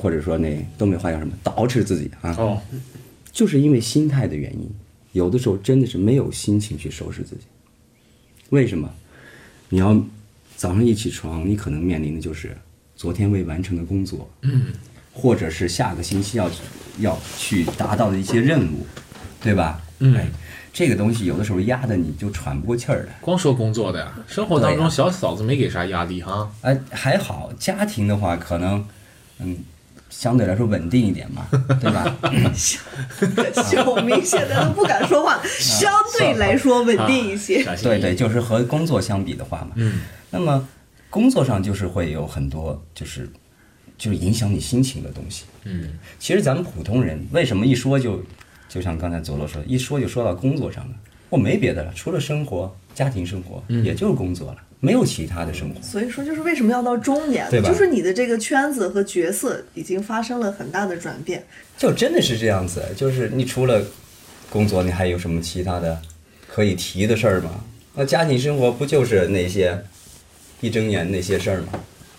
或者说那东北话叫什么捯饬自己啊？哦，就是因为心态的原因，有的时候真的是没有心情去收拾自己。为什么？你要早上一起床，你可能面临的就是昨天未完成的工作，嗯或者是下个星期要要去达到的一些任务，对吧？嗯哎，这个东西有的时候压的你就喘不过气儿来。光说工作的呀，生活当中小嫂子没给啥压力哈。哎，还好，家庭的话可能，嗯，相对来说稳定一点嘛，对吧？小明现在都不敢说话，相对来说稳定一些。对对，就是和工作相比的话嘛，嗯那么工作上就是会有很多就是就是影响你心情的东西。嗯其实咱们普通人为什么一说就就像刚才佐罗说的，一说就说到工作上了，我没别的了，除了生活、家庭生活，嗯也就是工作了，没有其他的生活。所以说，就是为什么要到中年，对吧就是你的这个圈子和角色已经发生了很大的转变。就真的是这样子，就是你除了工作，你还有什么其他的可以提的事儿吗？那家庭生活不就是那些一睁眼那些事儿吗？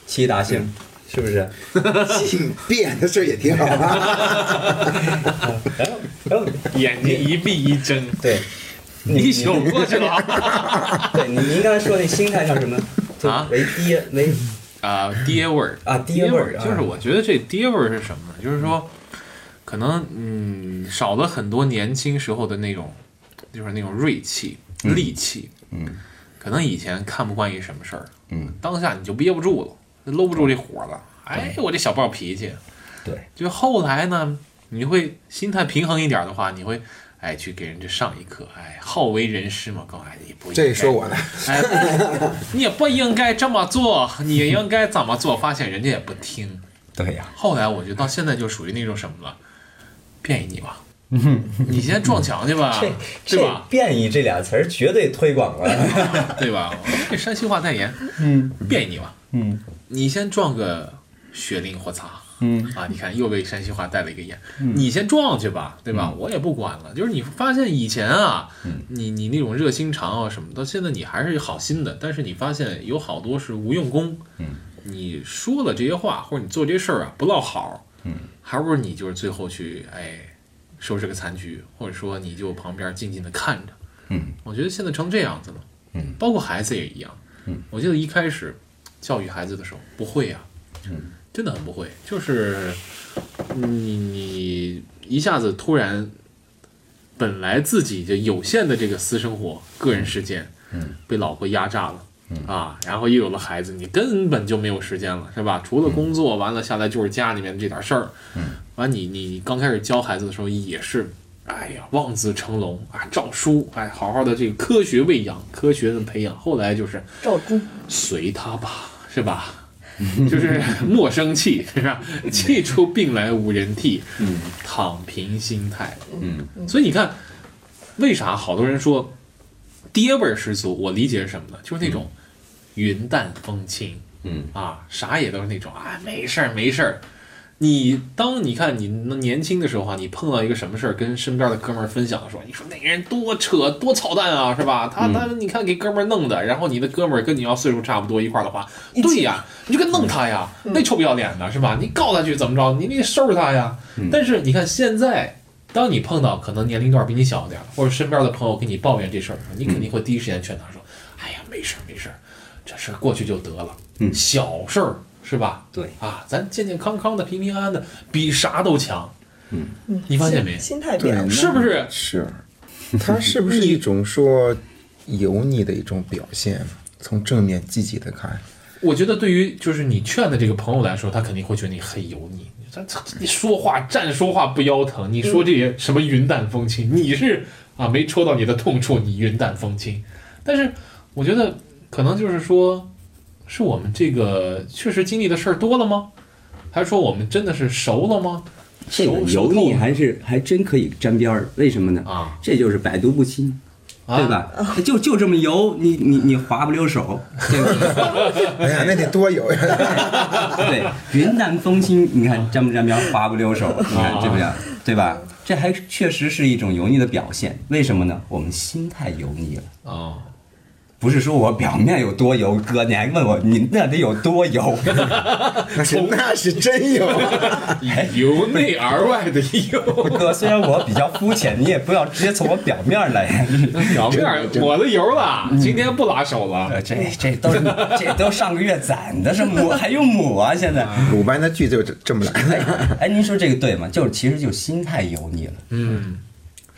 七大姓是不是？性变的事儿也挺好啊。然后眼睛一闭一睁，对，你宿过去了。对，您您刚才说那心态叫什么，就啊为爹为啊、爹味儿啊爹味儿啊就是我觉得这爹味儿是什么呢？就是说，可能嗯少了很多年轻时候的那种，就是那种锐气、戾气。嗯，可能以前看不惯一什么事儿，嗯，当下你就憋不住了，搂不住这火了。哎，我这小暴脾气。对，就后来呢，你会心态平衡一点的话，你会。哎，去给人家上一课，哎，好为人师嘛，告诉哎，你不这说我呢，哎，不你也不应该这么做，你应该怎么做？发现人家也不听。对呀，后来我就到现在就属于那种什么了，便宜你吧，你先撞墙去吧，对这吧？变异这俩词儿绝对推广了。对吧？这山西话代言，嗯便宜你吧，嗯你先撞个雪灵火擦。嗯啊，你看又被山西话带了一个眼，你先撞去吧，对吧？我也不管了。就是你发现以前啊，你你那种热心肠啊什么的，现在你还是好心的，但是你发现有好多是无用功。嗯你说了这些话，或者你做这事儿啊不落好，嗯还不如你就是最后去哎收拾个残局，或者说你就旁边静静的看着。嗯，我觉得现在成这样子了。嗯，包括孩子也一样。嗯，我记得一开始教育孩子的时候不会呀、嗯，真的很不会，就是你你一下子突然，本来自己就有限的这个私生活、个人时间，嗯，被老婆压榨了。啊，然后又有了孩子，你根本就没有时间了，是吧？除了工作，完了下来就是家里面这点事儿。嗯，完你你刚开始教孩子的时候也是，哎呀，望子成龙啊，照书，哎，好好的这个科学喂养，科学的培养。后来就是照猪，随他吧，是吧？就是莫生气，是吧？气出病来无人替，嗯，躺平心态。嗯，所以你看，为啥好多人说爹味儿十足？我理解是什么呢？就是那种云淡风轻，嗯啊，啥也都是那种啊，没事儿没事儿。你当你看你年轻的时候啊，你碰到一个什么事儿，跟身边的哥们儿分享的时候，你说那个人多扯多操蛋啊，是吧？他他你看给哥们儿弄的，然后你的哥们儿跟你要岁数差不多一块儿的话，对呀，你就跟弄他呀，那臭不要脸的是吧？你告他去怎么着？你得收拾他呀。但是你看现在，当你碰到可能年龄段比你小点儿，或者身边的朋友跟你抱怨这事儿的时候，你肯定会第一时间劝他说：“哎呀，没事儿没事儿，这事儿过去就得了，嗯小事儿是吧？对啊，咱健健康康的、平平安安的，比啥都强。嗯，你发现没？心态变了，是不是？是，它是不是一种说油腻的一种表现？从正面积极的看，我觉得对于就是你劝的这个朋友来说，他肯定会觉得你很油腻。咱你说话站说话不腰疼，你说这些什么云淡风轻，你是啊没戳到你的痛处，你云淡风轻。但是我觉得可能就是说，是我们这个确实经历的事儿多了吗？还是说我们真的是熟了吗？这油腻还是还真可以沾边儿，为什么呢？啊这就是百毒不侵，啊对吧？就就这么油，你你你划不溜手，对不对？哎呀，那得多油呀！对，云淡风轻，你看沾不沾边儿，划不溜手，你看这不样？对吧？这还确实是一种油腻的表现。为什么呢？我们心态油腻了。哦，不是说我表面有多油，哥，你还问我你那得有多油？那是那是真油啊！由内而外的油。哥，虽然我比较肤浅，你也不要直接从我表面来。表面儿抹了油了，今天不拉手了。呃，这这都是这都上个月攒的，是抹还用抹啊？现在，鲁班的剧就这这么来的。哎，您说这个对吗？就是其实就心态油腻了，嗯，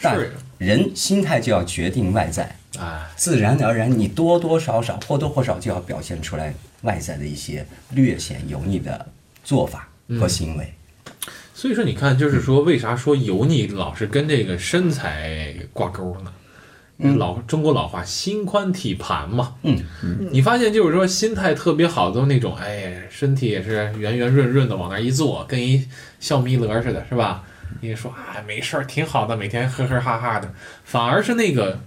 但是人心态就要决定外在，哎，自然而然你多多少少或多或少就要表现出来外在的一些略显油腻的做法和行为。所以说你看，就是说为啥说油腻老是跟这个身材挂钩呢？老中国老话“心宽体盘”嘛，嗯嗯你发现就是说心态特别好的那种，哎，身体也是圆圆润润的往那儿一坐，跟一笑弥勒似的，是吧？你说啊，没事儿，挺好的，每天呵呵哈哈的，反而是那个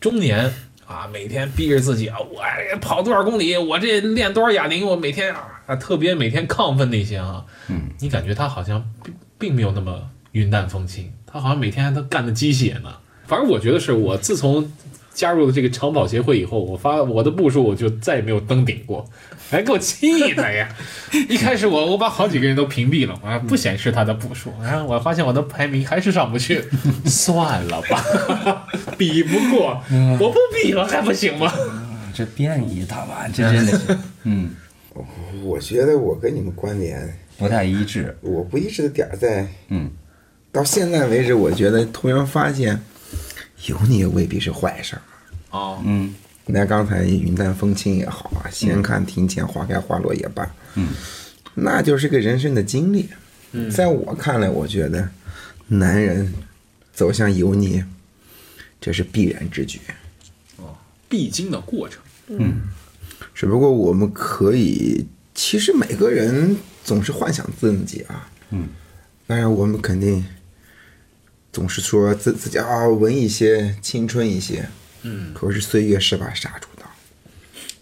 中年啊，每天逼着自己啊，我哎跑多少公里，我这练多少哑铃，我每天啊，特别每天亢奋那些啊，嗯，你感觉他好像并并没有那么云淡风轻，他好像每天还都干的鸡血呢。反正我觉得是我自从加入了这个长跑协会以后，我发我的步数我就再也没有登顶过，哎，给我气的呀！一开始我我把好几个人都屏蔽了，啊，不显示他的步数，然后我发现我的排名还是上不去，算了吧，比不过，我不比了还不行吗？这变异大妈，这真的是，嗯，我觉得我跟你们观点不太一致。我不一致的点儿在，嗯，到现在为止，我觉得突然发现，油腻未必是坏事儿。哦，嗯。那刚才云淡风轻也好啊，闲看庭前花开花落也罢，嗯，那就是个人生的经历。嗯。在我看来，我觉得男人走向油腻，这是必然之举。哦必经的过程。嗯。只不过我们可以，其实每个人总是幻想自己啊，嗯，当然我们肯定总是说自自己啊文艺些、青春一些，嗯，可是岁月是把杀猪刀，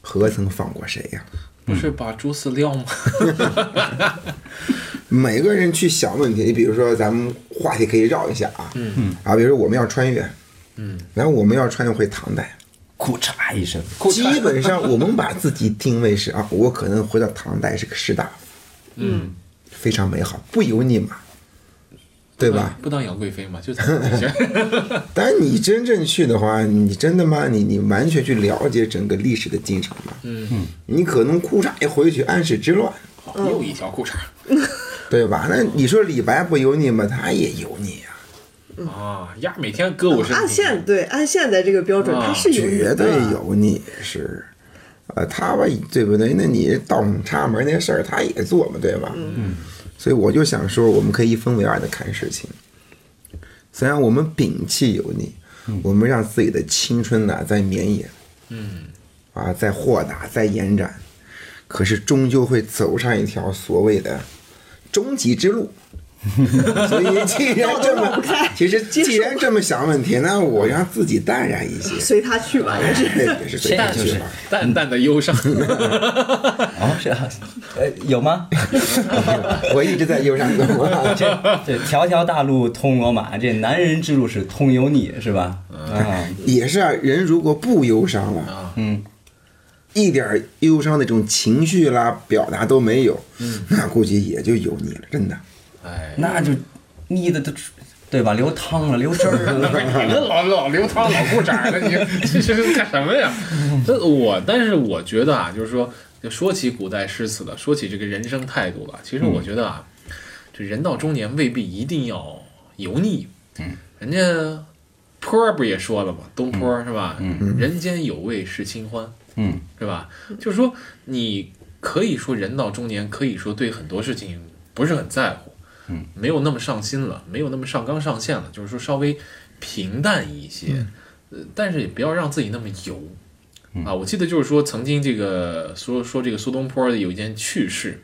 何曾放过谁呀、不是把猪饲料吗？每个人去想问题，你比如说咱们话题可以绕一下啊，嗯。嗯。啊，比如说我们要穿越，嗯，然后我们要穿越回唐代，裤衩一声，基本上我们把自己定位是啊，我可能回到唐代是个士大夫，嗯，非常美好，不油腻嘛，对吧？不当杨贵妃嘛，就 咱们这些。但你真正去的话，你真的吗？你你完全去了解整个历史的进程嘛？嗯，你可能裤衩一回去，安史之乱，又一条裤衩 对吧？那你说李白不油腻吗？他也油腻呀、啊，压每天歌舞升按平。现对按现在这个标准，啊它是有绝对油腻是。呃，他吧，对不对？那你倒插门那事儿，他也做嘛，对吧？嗯。所以我就想说，我们可以一分为二的看事情。虽然我们摒弃油腻，我们让自己的青春呐、在绵延，嗯，啊，在豁达，在延展，可是终究会走上一条所谓的终极之路。所以，既然这么，其实既然这么想问题，那我让自己淡然一些，随他去吧，也是。也是随他去吧。淡淡的忧伤。哦，是啊，呃，有吗？我一直在忧伤。这这条条大路通罗马，这男人之路是通油腻，是吧？啊，也是啊，人如果不忧伤了，嗯，一点儿忧伤的这种情绪啦、表达都没有，那估计也就油腻了，真的。哎，那就腻的都，对吧？流汤了，流汁儿了。你 这老老流汤老裤衩了，你 这是干什么呀？这我，但是我觉得啊，就是说，就说起古代诗词了，说起这个人生态度了，其实我觉得啊，这人到中年未必一定要油腻。嗯，人家坡儿不也说了吗？东坡儿是吧？嗯，人间有味是清欢，嗯是吧？就是说，你可以说人到中年，可以说对很多事情不是很在乎，嗯，没有那么上心了，没有那么上纲上线了，就是说稍微平淡一些，呃，但是也不要让自己那么油。啊，我记得就是说，曾经这个说说这个苏东坡有一件趣事，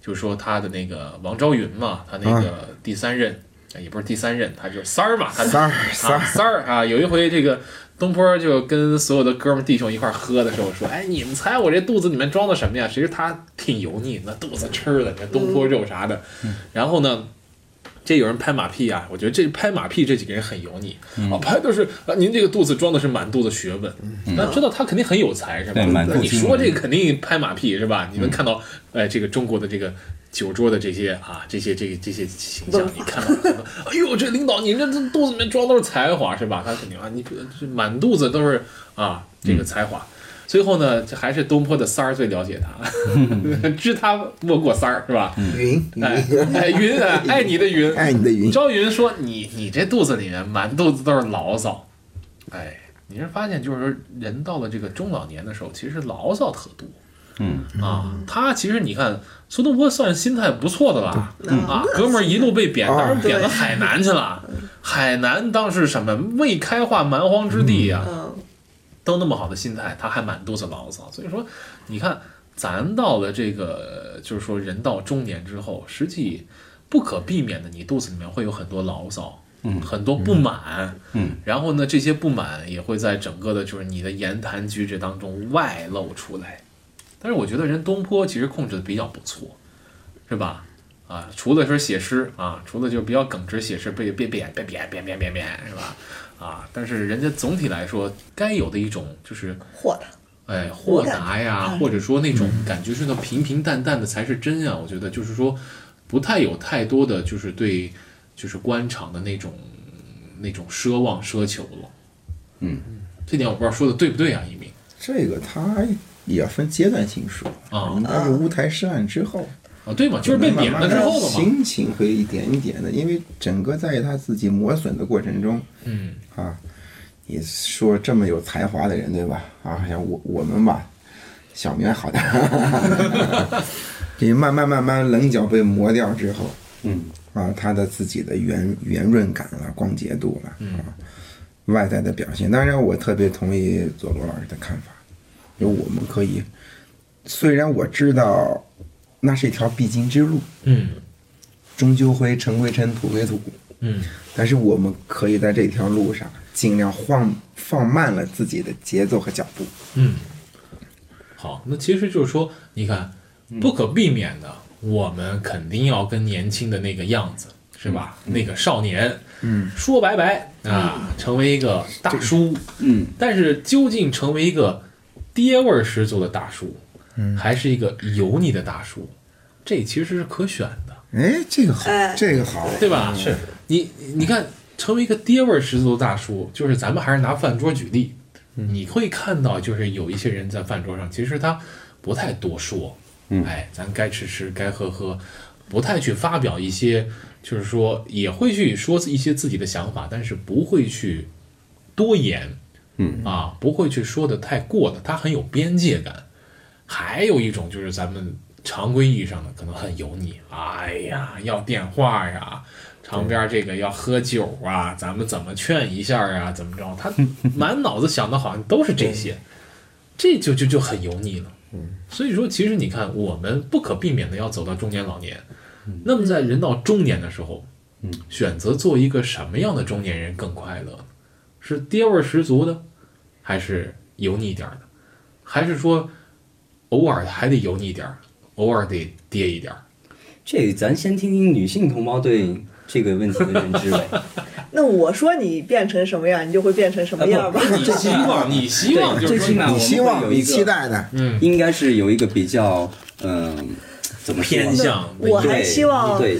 就是说他的那个王昭云嘛，他那个第三任，哎也不是第三任，他就是三儿嘛，他三儿三啊儿。三儿啊，有一回这个东坡就跟所有的哥们弟兄一块儿喝的时候说，哎，你们猜我这肚子里面装的什么呀？其实他挺油腻，那肚子吃的，东坡肉啥的，然后呢。这有人拍马屁啊！我觉得这拍马屁这几个人很油腻、啊，拍都是啊，您这个肚子装的是满肚子学问，那知道他肯定很有才是吧？对满肚子你说这个肯定拍马屁是吧？你能看到，哎，这个中国的这个酒桌的这些啊，这些这个这些形象，你看到，看到哎呦，这领导你这这肚子里面装都是才华是吧？他肯定啊，你这满肚子都是啊这个才华。最后呢，这还是东坡的三儿最了解他，知他莫过三儿是吧？云，哎哎，云。啊，爱你的云，爱你的云，赵云说：“你你这肚子里面满肚子都是牢骚，哎，你是发现就是说人到了这个中老年的时候，其实牢骚特多。嗯。啊，他其实你看苏东坡算心态不错的了啊，哥们儿一路被贬，当然贬到海南去了。海南当时什么未开化蛮荒之地呀、嗯，都那么好的心态，他还满肚子牢骚。所以说，你看，咱到了这个，就是说人到中年之后，实际不可避免的，你肚子里面会有很多牢骚，嗯很多不满，嗯，然后呢，这些不满也会在整个的，就是你的言谈举止当中外露出来。但是我觉得人东坡其实控制的比较不错，是吧？啊，除了说写诗啊，除了就比较耿直写诗，被被贬被贬贬贬贬贬是吧？啊，但是人家总体来说该有的一种就是豁达。哎，豁达呀，嗯或者说那种感觉是那平平淡淡的才是真呀。我觉得就是说，不太有太多的就是对就是官场的那种那种奢望奢求了。嗯，这点我不知道说的对不对啊，一鸣。这个他也分阶段性说啊应该是乌台诗案之后，啊，对嘛，就是被贬了之后的嘛。心情会一点一点的，因为整个在他自己磨损的过程中，嗯啊，你说这么有才华的人，对吧？啊，像我我们吧，小明还好点儿，这慢慢慢慢棱角被磨掉之后，嗯，啊，他的自己的圆圆润感了、光洁度了，啊，外在的表现。当然，我特别同意佐罗老师的看法，就我们可以，虽然我知道那是一条必经之路，嗯。终究会尘归尘，土归土，嗯。但是我们可以在这条路上尽量放放慢了自己的节奏和脚步。嗯。好，那其实就是说，你看，不可避免的，我们肯定要跟年轻的那个样子，是吧？那个少年，嗯，说拜拜啊，成为一个大叔，嗯，但是究竟成为一个爹味儿十足的大叔，嗯。还是一个油腻的大叔，这其实是可选的。哎，这个好哎，这个好，对吧？是。你，你看，成为一个爹味儿十足的大叔，就是咱们还是拿饭桌举例，你会看到，就是有一些人在饭桌上，其实他不太多说，嗯。哎，咱该吃吃，该喝喝，不太去发表一些，就是说也会去说一些自己的想法，但是不会去多言，嗯。啊，不会去说的太过的，他很有边界感。还有一种就是咱们常规意义上的可能很油腻，哎呀，要电话呀，旁边这个要喝酒啊，咱们怎么劝一下啊，怎么着？他 满脑子想的好像都是这些，这就就就很油腻了。所以说，其实你看，我们不可避免的要走到中年老年。那么在人到中年的时候，选择做一个什么样的中年人更快乐呢？是爹味十足的，还是油腻一点儿的？还是说偶尔还得油腻一点儿，偶尔得跌一点儿？这咱先听听女性同胞对这个问题的认知呗。那我说你变成什么样，你就会变成什么样吧？你希望，你希望就是说最起码你希望有一个期待的，嗯应该是有一个比较嗯、怎么说偏向我还希望对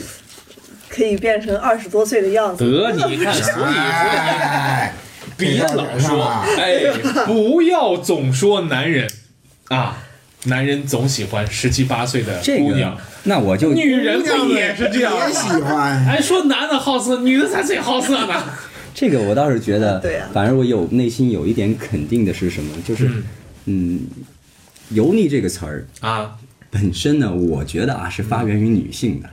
可以变成二十多岁的样子。得你看，所以说哎，别老说，哎，不要总说男人啊，男人总喜欢十七八岁的这个姑娘，，那我就女人不也是这样也喜？欢。哎，说男的好色，女的才最好色呢。这个我倒是觉得，对啊反而我有内心有一点肯定的是什么，就是嗯嗯，油腻这个词儿啊，本身呢，我觉得啊是发源于女性的，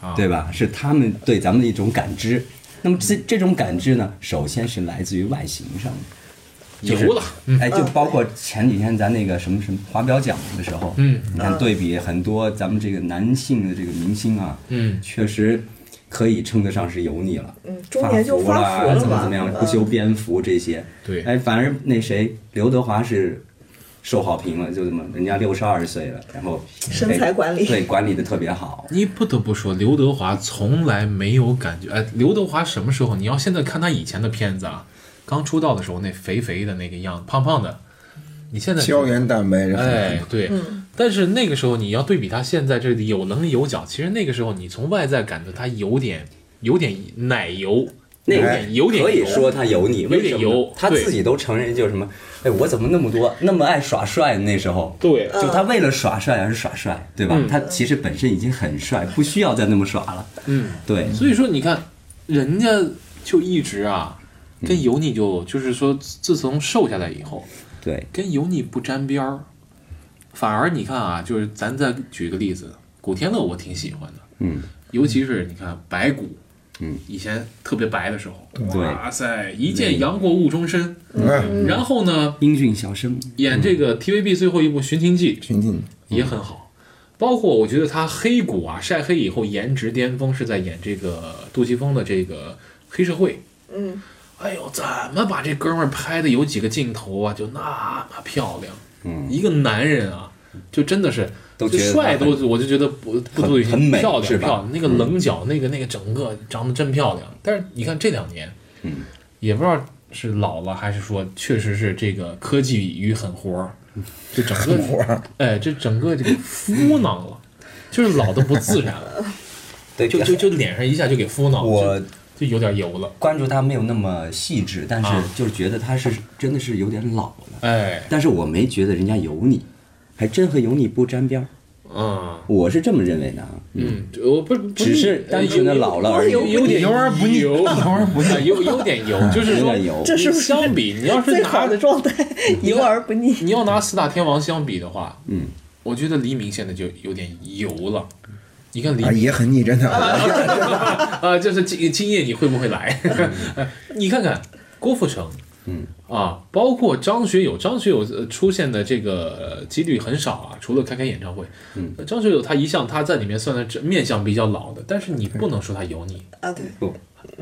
啊对吧？是他们对咱们的一种感知。那么这这种感知呢，首先是来自于外形上的，就是油了，嗯哎，就包括前几天咱那个什么什么华表奖的时候，嗯你看对比很多咱们这个男性的这个明星啊，嗯确实可以称得上是油腻了。嗯，中年就发福了怎么怎么样，不修边幅这些。对哎，反而那谁刘德华是受好评了，就这么人家六十二岁了，然后身材管理哎对管理的特别好。你不得不说，刘德华从来没有感觉。哎，刘德华什么时候？你要现在看他以前的片子啊，刚出道的时候那肥肥的那个样子，胖胖的，你现在胶原蛋白对，但是那个时候你要对比他现在这里有棱有角，其实那个时候你从外在感觉他有点有点奶油，那个点有点油可以说他油腻，有为什么油他自己都承认，就是什么，哎，我怎么那么多那么爱耍帅？那时候，对。就他为了耍帅而耍帅，对吧？嗯。他其实本身已经很帅，不需要再那么耍了。嗯，对，所以说你看人家就一直啊跟油腻就就是说自从瘦下来以后，对，跟油腻不沾边儿，反而你看啊，就是咱再举个例子，古天乐我挺喜欢的，嗯，尤其是你看白骨，嗯，以前特别白的时候，哇塞，一见杨过误终身，嗯，然后呢，英俊小生，演这个 TVB 最后一部《寻秦记》寻秦也很好，包括我觉得他黑骨啊晒黑以后颜值巅峰是在演这个杜琪峰的这个黑社会，嗯，哎呦，怎么把这哥们儿拍的有几个镜头啊，就那么漂亮，嗯，一个男人啊，就真的是就都觉得帅都，我就觉得不不对，很美漂亮漂亮，那个棱角，那个那个整个长得真漂亮。但是你看这两年，嗯，也不知道是老了还是说确实是这个科技与狠活儿，这整个活儿。哎，这整个这个敷囊了，就是老的不自然，对，就就就脸上一下就给敷囊，我就就有点油了，关注他没有那么细致，但是啊。就是觉得他是真的是有点老了。哎，但是我没觉得人家油腻，还真和油腻不沾边儿。啊，我是这么认为的啊。嗯，我不不只是单纯的老了而已。有有点油而不腻油。油而不腻。啊有有点油，就是说有点油。这是不是相比你要是拿最好的状态，油而不腻。你要拿四大天王相比的话，嗯，我觉得黎明现在就有点油了。你看黎啊，明也很腻，真的。啊，就是今今夜你会不会来？你看看郭富城，嗯啊，包括张学友，张学友呃出现的这个呃几率很少啊，除了开开演唱会。嗯，张学友他一向他在里面算的面相比较老的，但是你不能说他油腻，啊，对，不，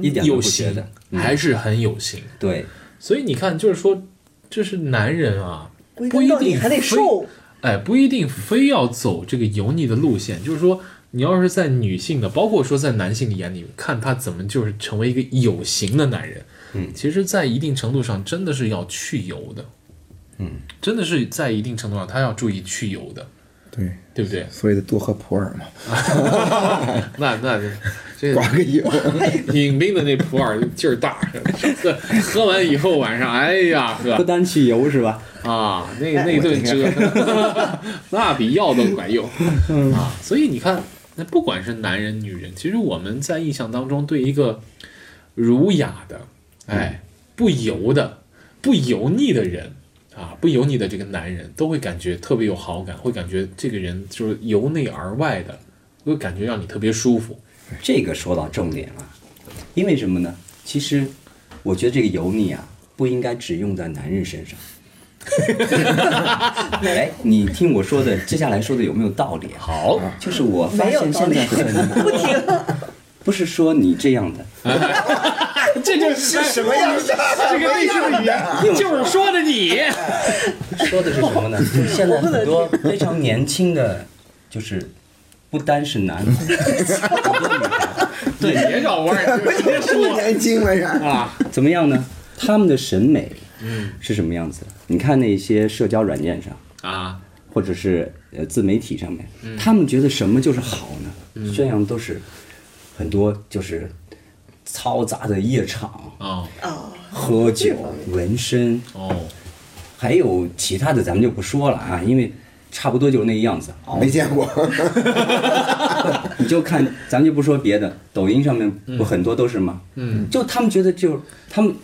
一点都有型。，还是很有型。对，所以你看，就是说，这是男人啊，不一定还得瘦。哎，不一定非要走这个油腻的路线，就是说，你要是在女性的，包括说在男性的眼里看他怎么就是成为一个有型的男人，嗯。其实，在一定程度上真的是要去油的，嗯，真的是在一定程度上他要注意去油的，对，对不对？所谓的多喝普洱嘛，那那这刮个油。饮冰的那普洱劲儿大，喝喝完以后晚上，哎呀不喝单去油是吧？啊，那那顿折腾，那比药都管用。啊！所以你看，那不管是男人女人，其实我们在印象当中对一个儒雅的，哎，不油的、不油腻的人啊，不油腻的这个男人，都会感觉特别有好感，会感觉这个人就是由内而外的，会感觉让你特别舒服。这个说到重点了，因为什么呢？其实我觉得这个油腻啊，不应该只用在男人身上。哎，你听我说的，接下来说的有没有道理啊？好，就是我发现现在很 不听，不是说你这样的，这就是什么样这个内心的语言就是说的你。说的是什么呢？就是现在很多非常年轻的，就是不单是男，很多女孩，对，别绕弯儿，就直接这么说年轻了呀？啊。怎么样呢？他们的审美嗯是什么样子的？你看那些社交软件上，啊，或者是呃自媒体上面，他们觉得什么就是好呢？宣扬都是很多就是嘈杂的夜场、哦啊，喝酒、纹身，哦，还有其他的咱们就不说了啊，因为差不多就是那个样子。没见过。你就看，咱就不说别的，抖音上面不很多都是吗？嗯，就他们觉得就他们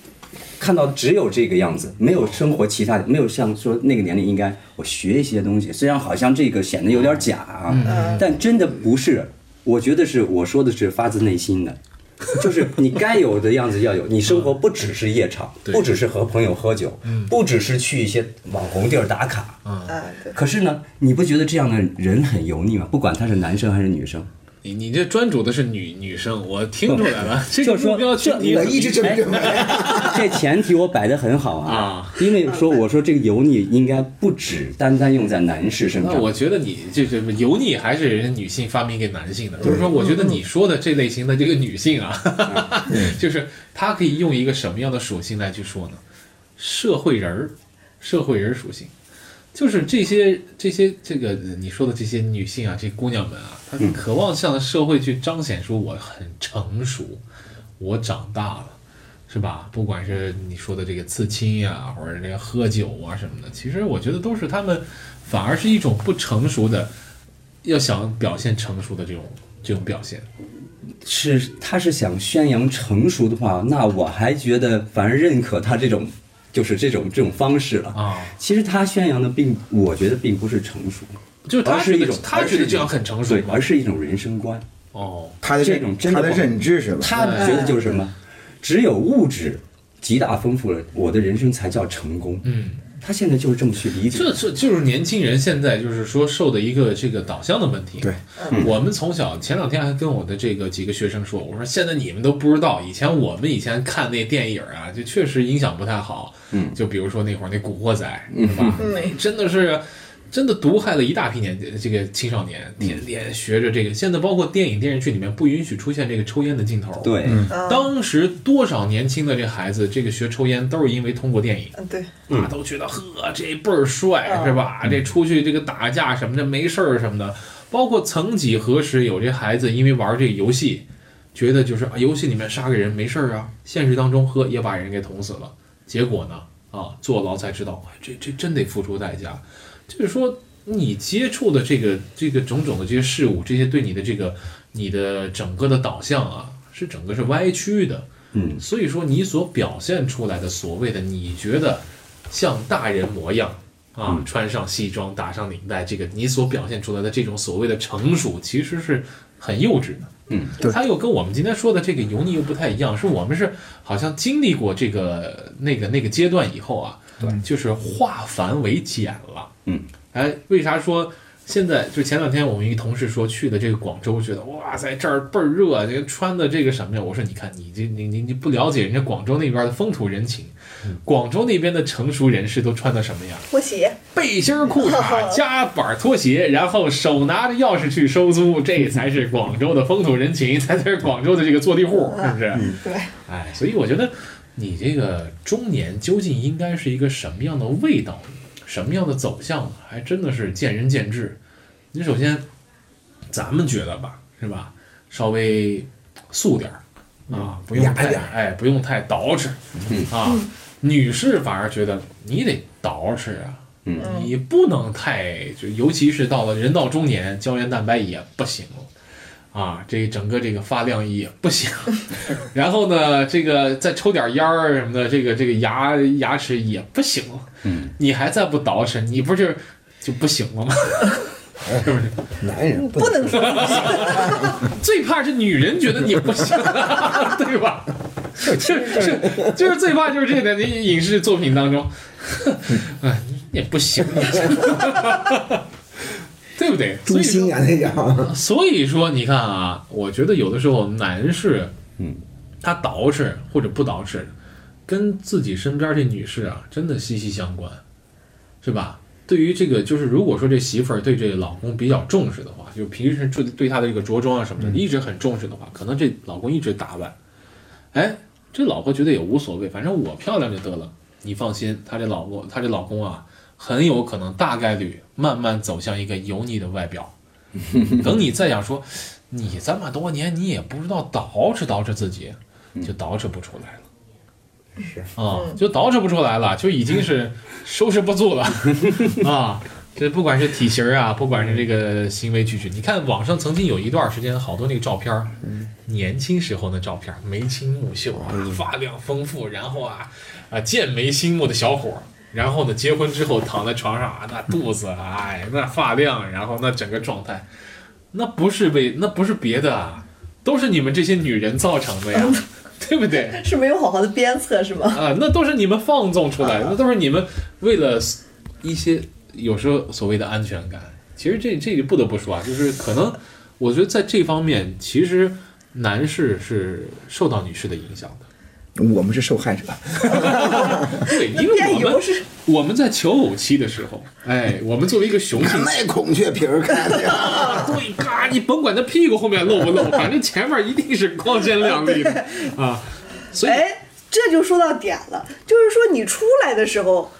看到只有这个样子，没有生活其他的，没有像说那个年龄应该我学一些东西，虽然好像这个显得有点假啊，但真的不是。我觉得是我说的是发自内心的，就是你该有的样子要有。你生活不只是夜场，对不只是和朋友喝酒，不只是去一些网红地儿打卡，啊，可是呢，你不觉得这样的人很油腻吗？不管他是男生还是女生，你你这专注的是女女生，我听出来了，这个就说目标群体我一直这么认为。这前提我摆的很好啊啊，因为说我说这个油腻应该不只单单用在男士身上。那我觉得你这这油腻还是人家女性发明给男性的，就是说，我觉得你说的这类型的这个女性啊，就是她可以用一个什么样的属性来去说呢？社会人儿，社会人儿属性，就是这些这些这个呃你说的这些女性啊，这姑娘们啊，她渴望向社会去彰显出我很成熟，我长大了。是吧？不管是你说的这个刺青呀、或者这个喝酒啊什么的，其实我觉得都是他们反而是一种不成熟的，要想表现成熟的这种这种表现。是他是想宣扬成熟的话，那我还觉得反而认可他这种，就是这种这种方式了。啊，其实他宣扬的并，我觉得并不是成熟，就是他觉得而是一种他觉得这样很成熟对，而是一种人生观。哦，他的这种真的他的认知是吧？他觉得就是什么，只有物质极大丰富了，我的人生才叫成功。嗯，他现在就是这么去理解。这这就是年轻人现在就是说受的一个这个导向的问题。对，我们从小前两天还跟我的这个几个学生说，我说现在你们都不知道，以前我们以前看那电影啊，就确实影响不太好。嗯就比如说那会儿那《古惑仔》，是吧？那真的是。真的毒害了一大批年这个青少年，天天学着这个。现在包括电影电视剧里面不允许出现这个抽烟的镜头。，对，当时多少年轻的这孩子，这个学抽烟都是因为通过电影。嗯，对，啊，都觉得呵，这倍儿帅是吧？这出去这个打架什么的没事儿什么的，包括曾几何时有这孩子因为玩这个游戏，觉得就是啊游戏里面杀个人没事儿啊，现实当中呵也把人给捅死了，结果呢啊坐牢才知道，哎这这真得付出代价。就是说，你接触的这个这个种种的这些事物，这些对你的这个你的整个的导向啊，是整个是歪曲的。嗯，所以说你所表现出来的所谓的你觉得像大人模样啊，穿上西装打上领带，这个你所表现出来的这种所谓的成熟，其实是很幼稚的。嗯，对它又跟我们今天说的这个油腻又不太一样，是我们是好像经历过这个那个那个阶段以后啊，对，就是化繁为简了。嗯，哎，为啥说现在就前两天我们一同事说去的这个广州，觉得哇塞这儿倍儿热，这个穿的这个什么呀？我说你看你这你你你不了解人家广州那边的风土人情，广州那边的成熟人士都穿的什么呀？拖鞋，背心裤衩加 板拖鞋，然后手拿着钥匙去收租，这才是广州的风土人情，才才是广州的这个坐地户，是不是？对，哎，所以我觉得你这个中年究竟应该是一个什么样的味道，什么样的走向？还真的是见仁见智。你首先，咱们觉得吧，是吧？稍微素点儿啊，不用太哎，不用太捯饬啊。女士反而觉得你得捯饬啊，嗯你不能太就，尤其是到了人到中年，胶原蛋白也不行了。啊，这整个这个发量也不行，然后呢，这个再抽点烟儿什么的，这个这个牙牙齿也不行了。嗯，你还再不捯饬，你不就就不行了吗？是不是？男人不能说不行。最怕是女人觉得你不行，对吧？是是，就是最怕就是这个你影视作品当中，哎，你也不行，对不对？所以说诛心啊那叫。所以说，你看啊，我觉得有的时候男士，嗯，他捯饬或者不捯饬，跟自己身边这女士啊，真的息息相关，是吧？对于这个，就是如果说这媳妇儿对这个老公比较重视的话，就平时对对她的这个着装啊什么的，一直很重视的话，可能这老公一直打扮，哎，这老婆觉得也无所谓，反正我漂亮就得了。你放心，她这老婆，她这老公啊，很有可能大概率慢慢走向一个油腻的外表。等你再想说，你这么多年你也不知道捯饬捯饬自己，就捯饬不出来了。是啊，就捯饬不出来了，就已经是收拾不住了 啊！这不管是体型啊，不管是这个行为举止，你看网上曾经有一段时间，好多那个照片儿，年轻时候的照片，眉清目秀啊，发量丰富，然后啊啊剑眉星目的小伙儿，然后呢结婚之后躺在床上啊，那肚子，哎，那发量，然后那整个状态，那不是为那不是别的啊，都是你们这些女人造成的呀，对不对？是没有好好的鞭策是吗？啊，那都是你们放纵出来的，那都是你们为了一些有时候所谓的安全感。其实这这个不得不说啊，就是可能我觉得在这方面，其实男士是受到女士的影响的。我们是受害者，对，因为我们是我们在求偶期的时候，哎，我们作为一个雄性那孔雀皮儿 看对，嘎，你甭管他屁股后面露不露，反正前面一定是光鲜亮丽的啊。所以，哎，这就说到点了，就是说你出来的时候，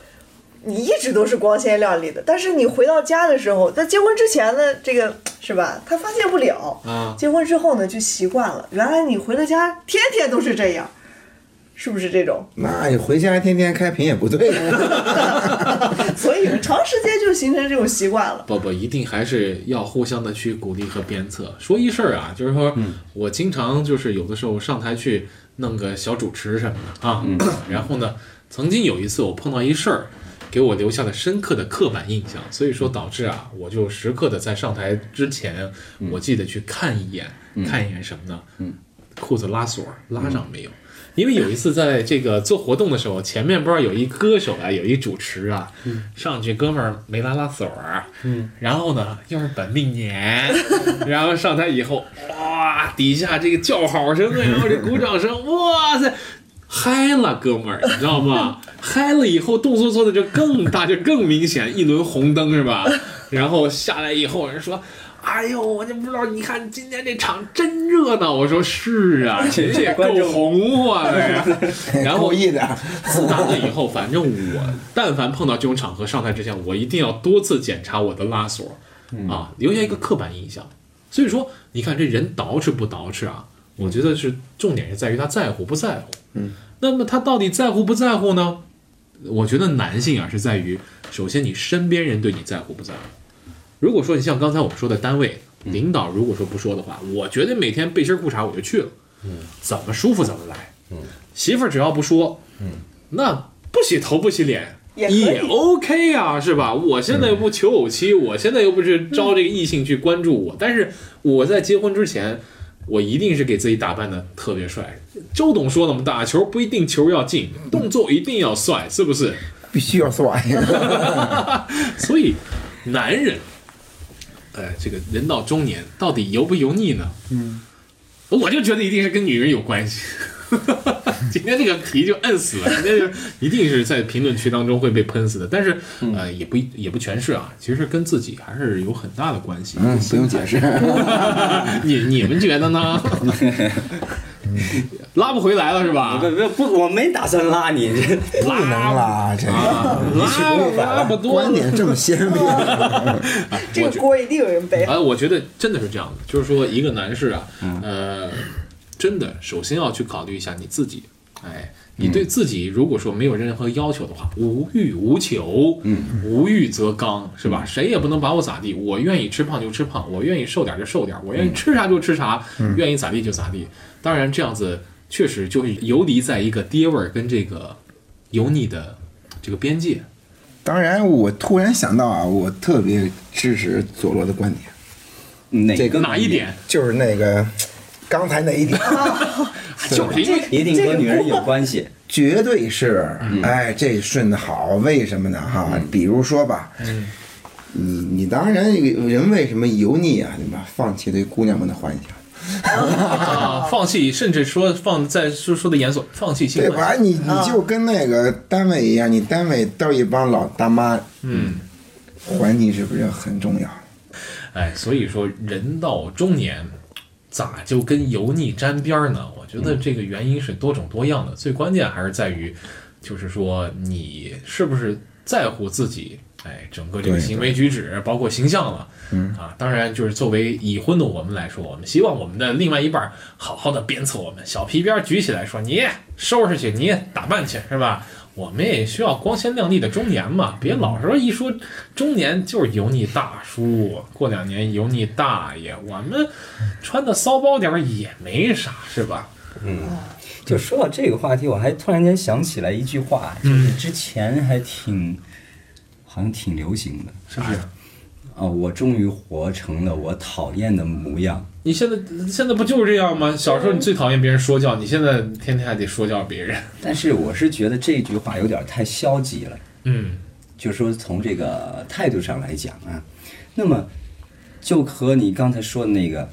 你一直都是光鲜亮丽的，但是你回到家的时候，在结婚之前呢，这个是吧？他发现不了，啊结婚之后呢，就习惯了。原来你回了家，天天都是这样，是不是这种？那你回家天天开屏也不对呀。所以长时间就形成这种习惯了。不不，一定还是要互相的去鼓励和鞭策。说一事儿啊，就是说、我经常就是有的时候上台去弄个小主持什么的啊，然后呢，曾经有一次我碰到一事儿，给我留下了深刻的刻板印象，所以说导致啊，我就时刻的在上台之前，我记得去看一眼，看一眼什么呢？裤子拉锁拉上没有？因为有一次在这个做活动的时候，前面不知道有一歌手啊，有一主持啊，上去哥们儿没拉拉锁儿，嗯，然后呢又是本命年，然后上台以后，哇，底下这个叫好声啊，然后这鼓掌声，哇塞！嗨了，哥们儿，你知道吗？嗨了以后，动作做的就更大，就更明显，一轮红灯是吧？然后下来以后，人说：“哎呦，我就不知道，你看今天这场真热闹。”我说：“是啊，这也够红火的呀。”然后故意的，自打那以后，反正我但凡碰到这种场合上台之前，我一定要多次检查我的拉锁，啊，留下一个刻板印象。所以说，你看这人捯饬不捯饬啊？我觉得是重点是在于他在乎不在乎。嗯，那么他到底在乎不在乎呢？我觉得男性啊是在于，首先你身边人对你在乎不在乎。如果说你像刚才我们说的单位领导，如果说不说的话，我觉得每天背心裤衩我就去了，嗯，怎么舒服怎么来，嗯，媳妇儿只要不说，嗯，那不洗头不洗脸。也也 OK 啊，是吧？我现在又不求偶期，我现在又不是招这个异性去关注我，但是我在结婚之前，我一定是给自己打扮的特别帅。周董说了嘛，打球不一定球要进，动作一定要帅，是不是？必须要帅。所以，男人，哎，这个人到中年到底油不油腻呢？嗯，我就觉得一定是跟女人有关系。今天这个题就摁死了，今天就一定是在评论区当中会被喷死的。但是，呃，也不也不全是啊，其实跟自己还是有很大的关系。嗯，不用解释。你你们觉得呢？拉不回来了是吧？不不不，我没打算拉你，这不能拉，这啊，拉拉不多观点这么鲜明。这个锅一定有人背。啊，我觉得真的是这样的，就是说一个男士啊，呃，真的首先要去考虑一下你自己，哎，你对自己如果说没有任何要求的话，无欲无求，嗯，无欲则刚，是吧？谁也不能把我咋地，我愿意吃胖就吃胖，我愿意瘦点就瘦点，我愿意吃啥就吃啥，愿意咋地就咋地。当然这样子确实就游离在一个爹味儿跟这个油腻的这个边界。当然，我突然想到啊，我特别支持佐罗的观点，哪这个哪一点？就是那个刚才那一点，就是因为一定和女人有关系。绝对是，哎，这顺的好，为什么呢？哈，比如说吧，你你当然人为什么油腻啊？对吧？放弃对姑娘们的幻想。啊，放弃，甚至说放在说说的严肃，放弃性对吧？你你就跟那个单位一样，你单位都是一帮老大妈，嗯，环境是不是很重要？哎，所以说人到中年，咋就跟油腻沾边儿呢？我觉得这个原因是多种多样的，最关键还是在于，就是说你是不是在乎自己，哎，整个这个行为举止，包括形象了。嗯啊，当然就是作为已婚的我们来说，我们希望我们的另外一半儿好好的鞭策我们，小皮鞭儿举起来说你收拾去，你打扮去，是吧？我们也需要光鲜亮丽的中年嘛，别老是一说中年就是油腻大叔，过两年油腻大爷，我们穿的骚包点儿也没啥，是吧？嗯就说到这个话题，我还突然间想起来一句话，就是之前还挺，好像挺流行的，是不是？啊，我终于活成了我讨厌的模样。你现在现在不就是这样吗？小时候你最讨厌别人说教，你现在天天还得说教别人。但是我是觉得这句话有点太消极了，嗯就说从这个态度上来讲啊，那么就和你刚才说的那个，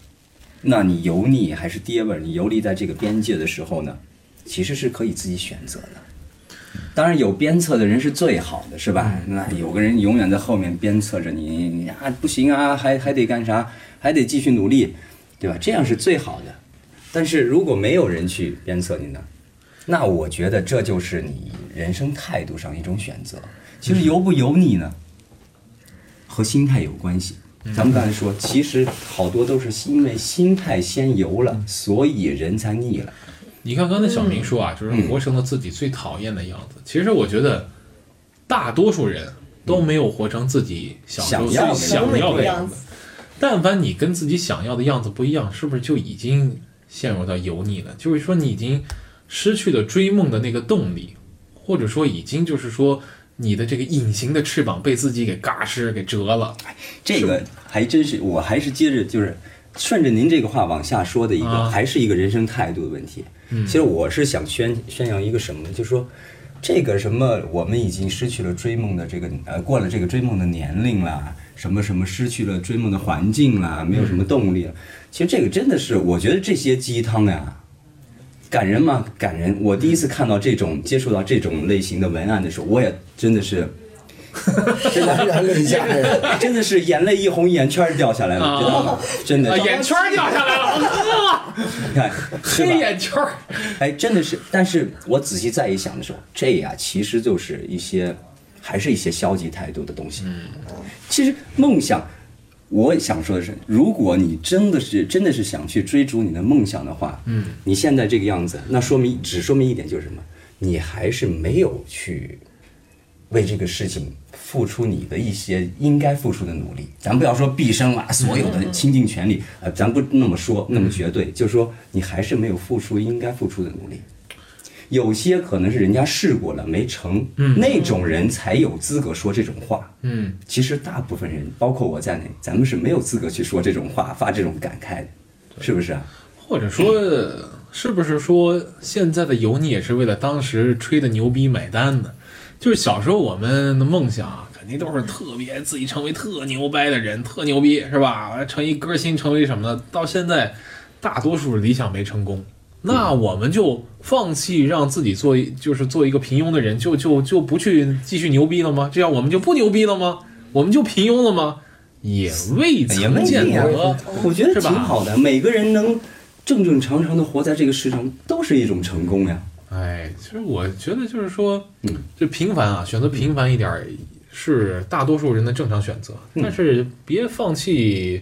那你油腻还是爹味儿，你游离在这个边界的时候呢，其实是可以自己选择的。当然有鞭策的人是最好的，是吧？那有个人永远在后面鞭策着你，你啊不行啊，还还得干啥，还得继续努力，对吧？这样是最好的。但是如果没有人去鞭策你呢，那我觉得这就是你人生态度上一种选择。其实油不油腻呢，和心态有关系。咱们刚才说，其实好多都是因为心态先油了，所以人才腻了。你看刚才小明说啊，就是活成了自己最讨厌的样子。其实我觉得，大多数人都没有活成自己想要的想要的样子。但凡你跟自己想要的样子不一样，是不是就已经陷入到油腻了？就是说你已经失去了追梦的那个动力，或者说已经就是说你的这个隐形的翅膀被自己给嘎吱给折了。这个还真是，我还是接着就是顺着您这个话往下说的一个，啊还是一个人生态度的问题。其实我是想宣宣扬一个什么呢？就是说，这个什么，我们已经失去了追梦的这个呃，过了这个追梦的年龄啦，什么什么失去了追梦的环境啦，没有什么动力了。其实这个真的是，我觉得这些鸡汤呀。感人吗？感人！我第一次看到这种接触到这种类型的文案的时候，我也真的是 真的让人吓人。真的是眼泪一红，眼圈儿掉下来了，知道吗？真的啊，，眼圈儿掉下来了，你看，黑？眼圈儿。哎，真的是。但是我仔细再一想的时候，这呀，其实就是一些，还是一些消极态度的东西。嗯，其实梦想，我想说的是，如果你真的是真的是想去追逐你的梦想的话，嗯，你现在这个样子，那说明只说明一点就是什么？你还是没有去为这个事情付出你的一些应该付出的努力。咱不要说毕生啊，所有的倾尽全力，呃，咱不那么说那么绝对，就说你还是没有付出应该付出的努力。有些可能是人家试过了没成，那种人才有资格说这种话。嗯，其实大部分人，包括我在内，咱们是没有资格去说这种话、发这种感慨的，是不是啊？或者说，是不是说现在的油腻也是为了当时吹的牛逼买单的？就是小时候我们的梦想啊肯定都是特别自己成为特牛掰的人，特牛逼是吧？成一歌星，成为什么的？到现在，大多数理想没成功，那我们就放弃让自己做一，就是做一个平庸的人，就就就不去继续牛逼了吗？这样我们就不牛逼了吗？我们就平庸了吗？也未曾见得，我觉得挺好的。每个人能正正常常的活在这个世上，都是一种成功呀。哎，其实我觉得就是说，嗯，这平凡啊，选择平凡一点儿是大多数人的正常选择，嗯但是别放弃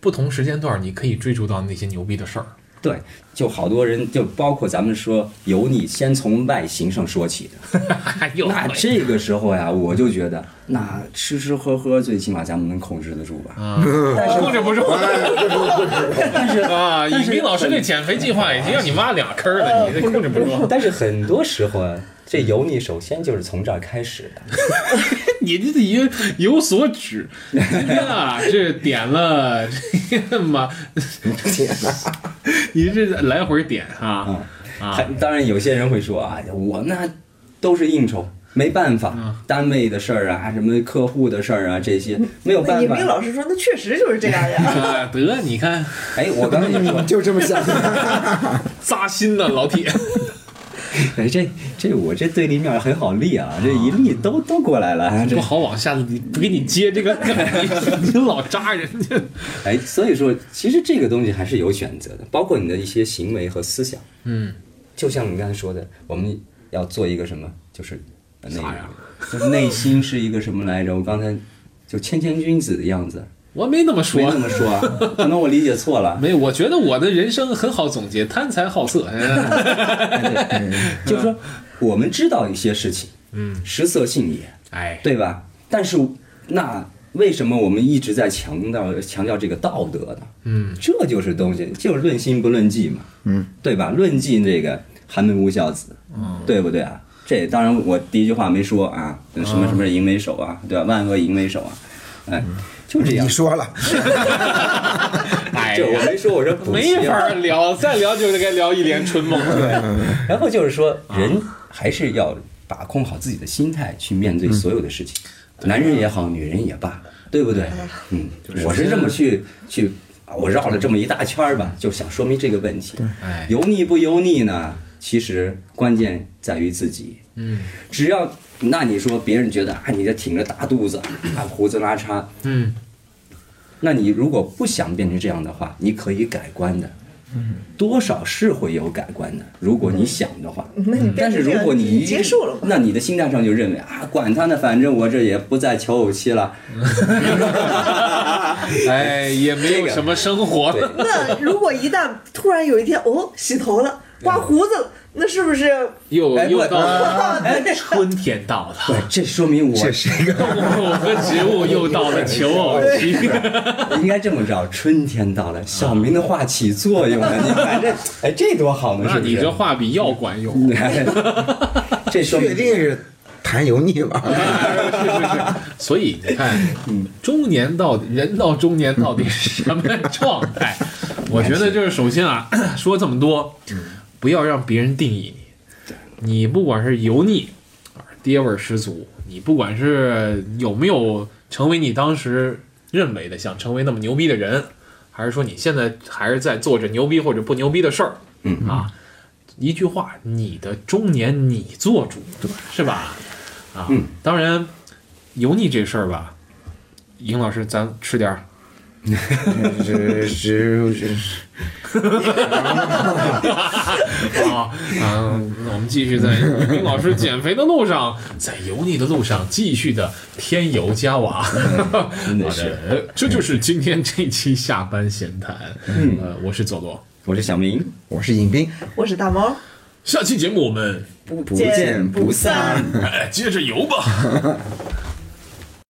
不同时间段你可以追逐到那些牛逼的事儿。对，就好多人，就包括咱们说油腻，先从外形上说起的。那这个时候呀，我就觉得，那吃吃喝喝，最起码咱们能控制得住吧？啊，控制不住。但是啊，尹斌老师这减肥计划已经让你挖俩坑了，你这控制不住。但是很多时候啊，这油腻首先就是从这儿开始的。你这已经有所指，今天啊，这点了这个妈，你这来回点啊啊还！当然，有些人会说啊，我那都是应酬，没办法，单位的事儿啊，什么客户的事儿啊，这些没有办尹斌法。老师说，那确实就是这样呀。啊，得你看哎，我刚才也说，就这么想。扎心呢，老铁。哎，这这我这对立面很好立啊，这一立都都过来了，这不好往下你不给你接这个梗，你 你老扎人家。哎，所以说其实这个东西还是有选择的，包括你的一些行为和思想。嗯，就像你刚才说的，我们要做一个什么，就是呃那个，就是内心是一个什么来着？我刚才就谦谦君子的样子，我没那么说没，那么说啊，可能我理解错了。没有，我觉得我的人生很好总结，贪财好色。就是说，我们知道一些事情，嗯，食色性也，哎，对吧？但是那为什么我们一直在强调强调这个道德呢？嗯，这就是东西，就是论心不论迹嘛，嗯，对吧？论迹这个寒门无孝子，嗯，对不对啊？这当然我第一句话没说啊，什么什么淫为首啊，对吧？万恶淫为首啊，哎，就这样你。说了，哎这我，没说，我说补没法聊，再聊就该聊一帘春梦。对，然后就是说，人还是要把控好自己的心态去面对所有的事情，男人也好，女人也罢，对不对？嗯，我是这么去去，啊我绕了这么一大圈儿吧，就想说明这个问题。哎，油腻不油腻呢？其实关键在于自己。嗯只要那你说别人觉得啊，你这挺着大肚子 啊，胡子拉碴，嗯，那你如果不想变成这样的话，你可以改观的，多少是会有改观的。如果你想的话，那你但是如果你一接受了？那你的心态上就认为啊，管他呢，反正我这也不再求偶期了。哎，也没有什么生活。对 那如果一旦突然有一天，哦，洗头了，刮胡子了，那是不是？又又到了哎春天到对了，，这说明我这是一个动物和植物又到了求偶期。应该这么着，春天到了，小明的话起作用了。你看 这，哎，这多好呢，是不是？你这话比药管用。这说明确定是谈油腻吧？是是是，所以你看，中年到底人到中年到底是什么状态？我觉得就是首先啊，说这么多，不要让别人定义你。你不管是油腻，爹味儿十足，你不管是有没有成为你当时认为的想成为那么牛逼的人，还是说你现在还是在做着牛逼或者不牛逼的事儿，嗯啊，一句话，你的中年你做主，是吧？啊，嗯当然，油腻这事儿吧，尹老师，咱吃点儿。这这这 啊，嗯，那我们继续在尹老师减肥的路上，在油腻的路上继续的添油加瓦。真的是好的，这就是今天这期下班闲谈。嗯呃，我是佐罗。我是小明，我是尹斌，我是大猫，下期节目我们不不见不散。哎接着游吧。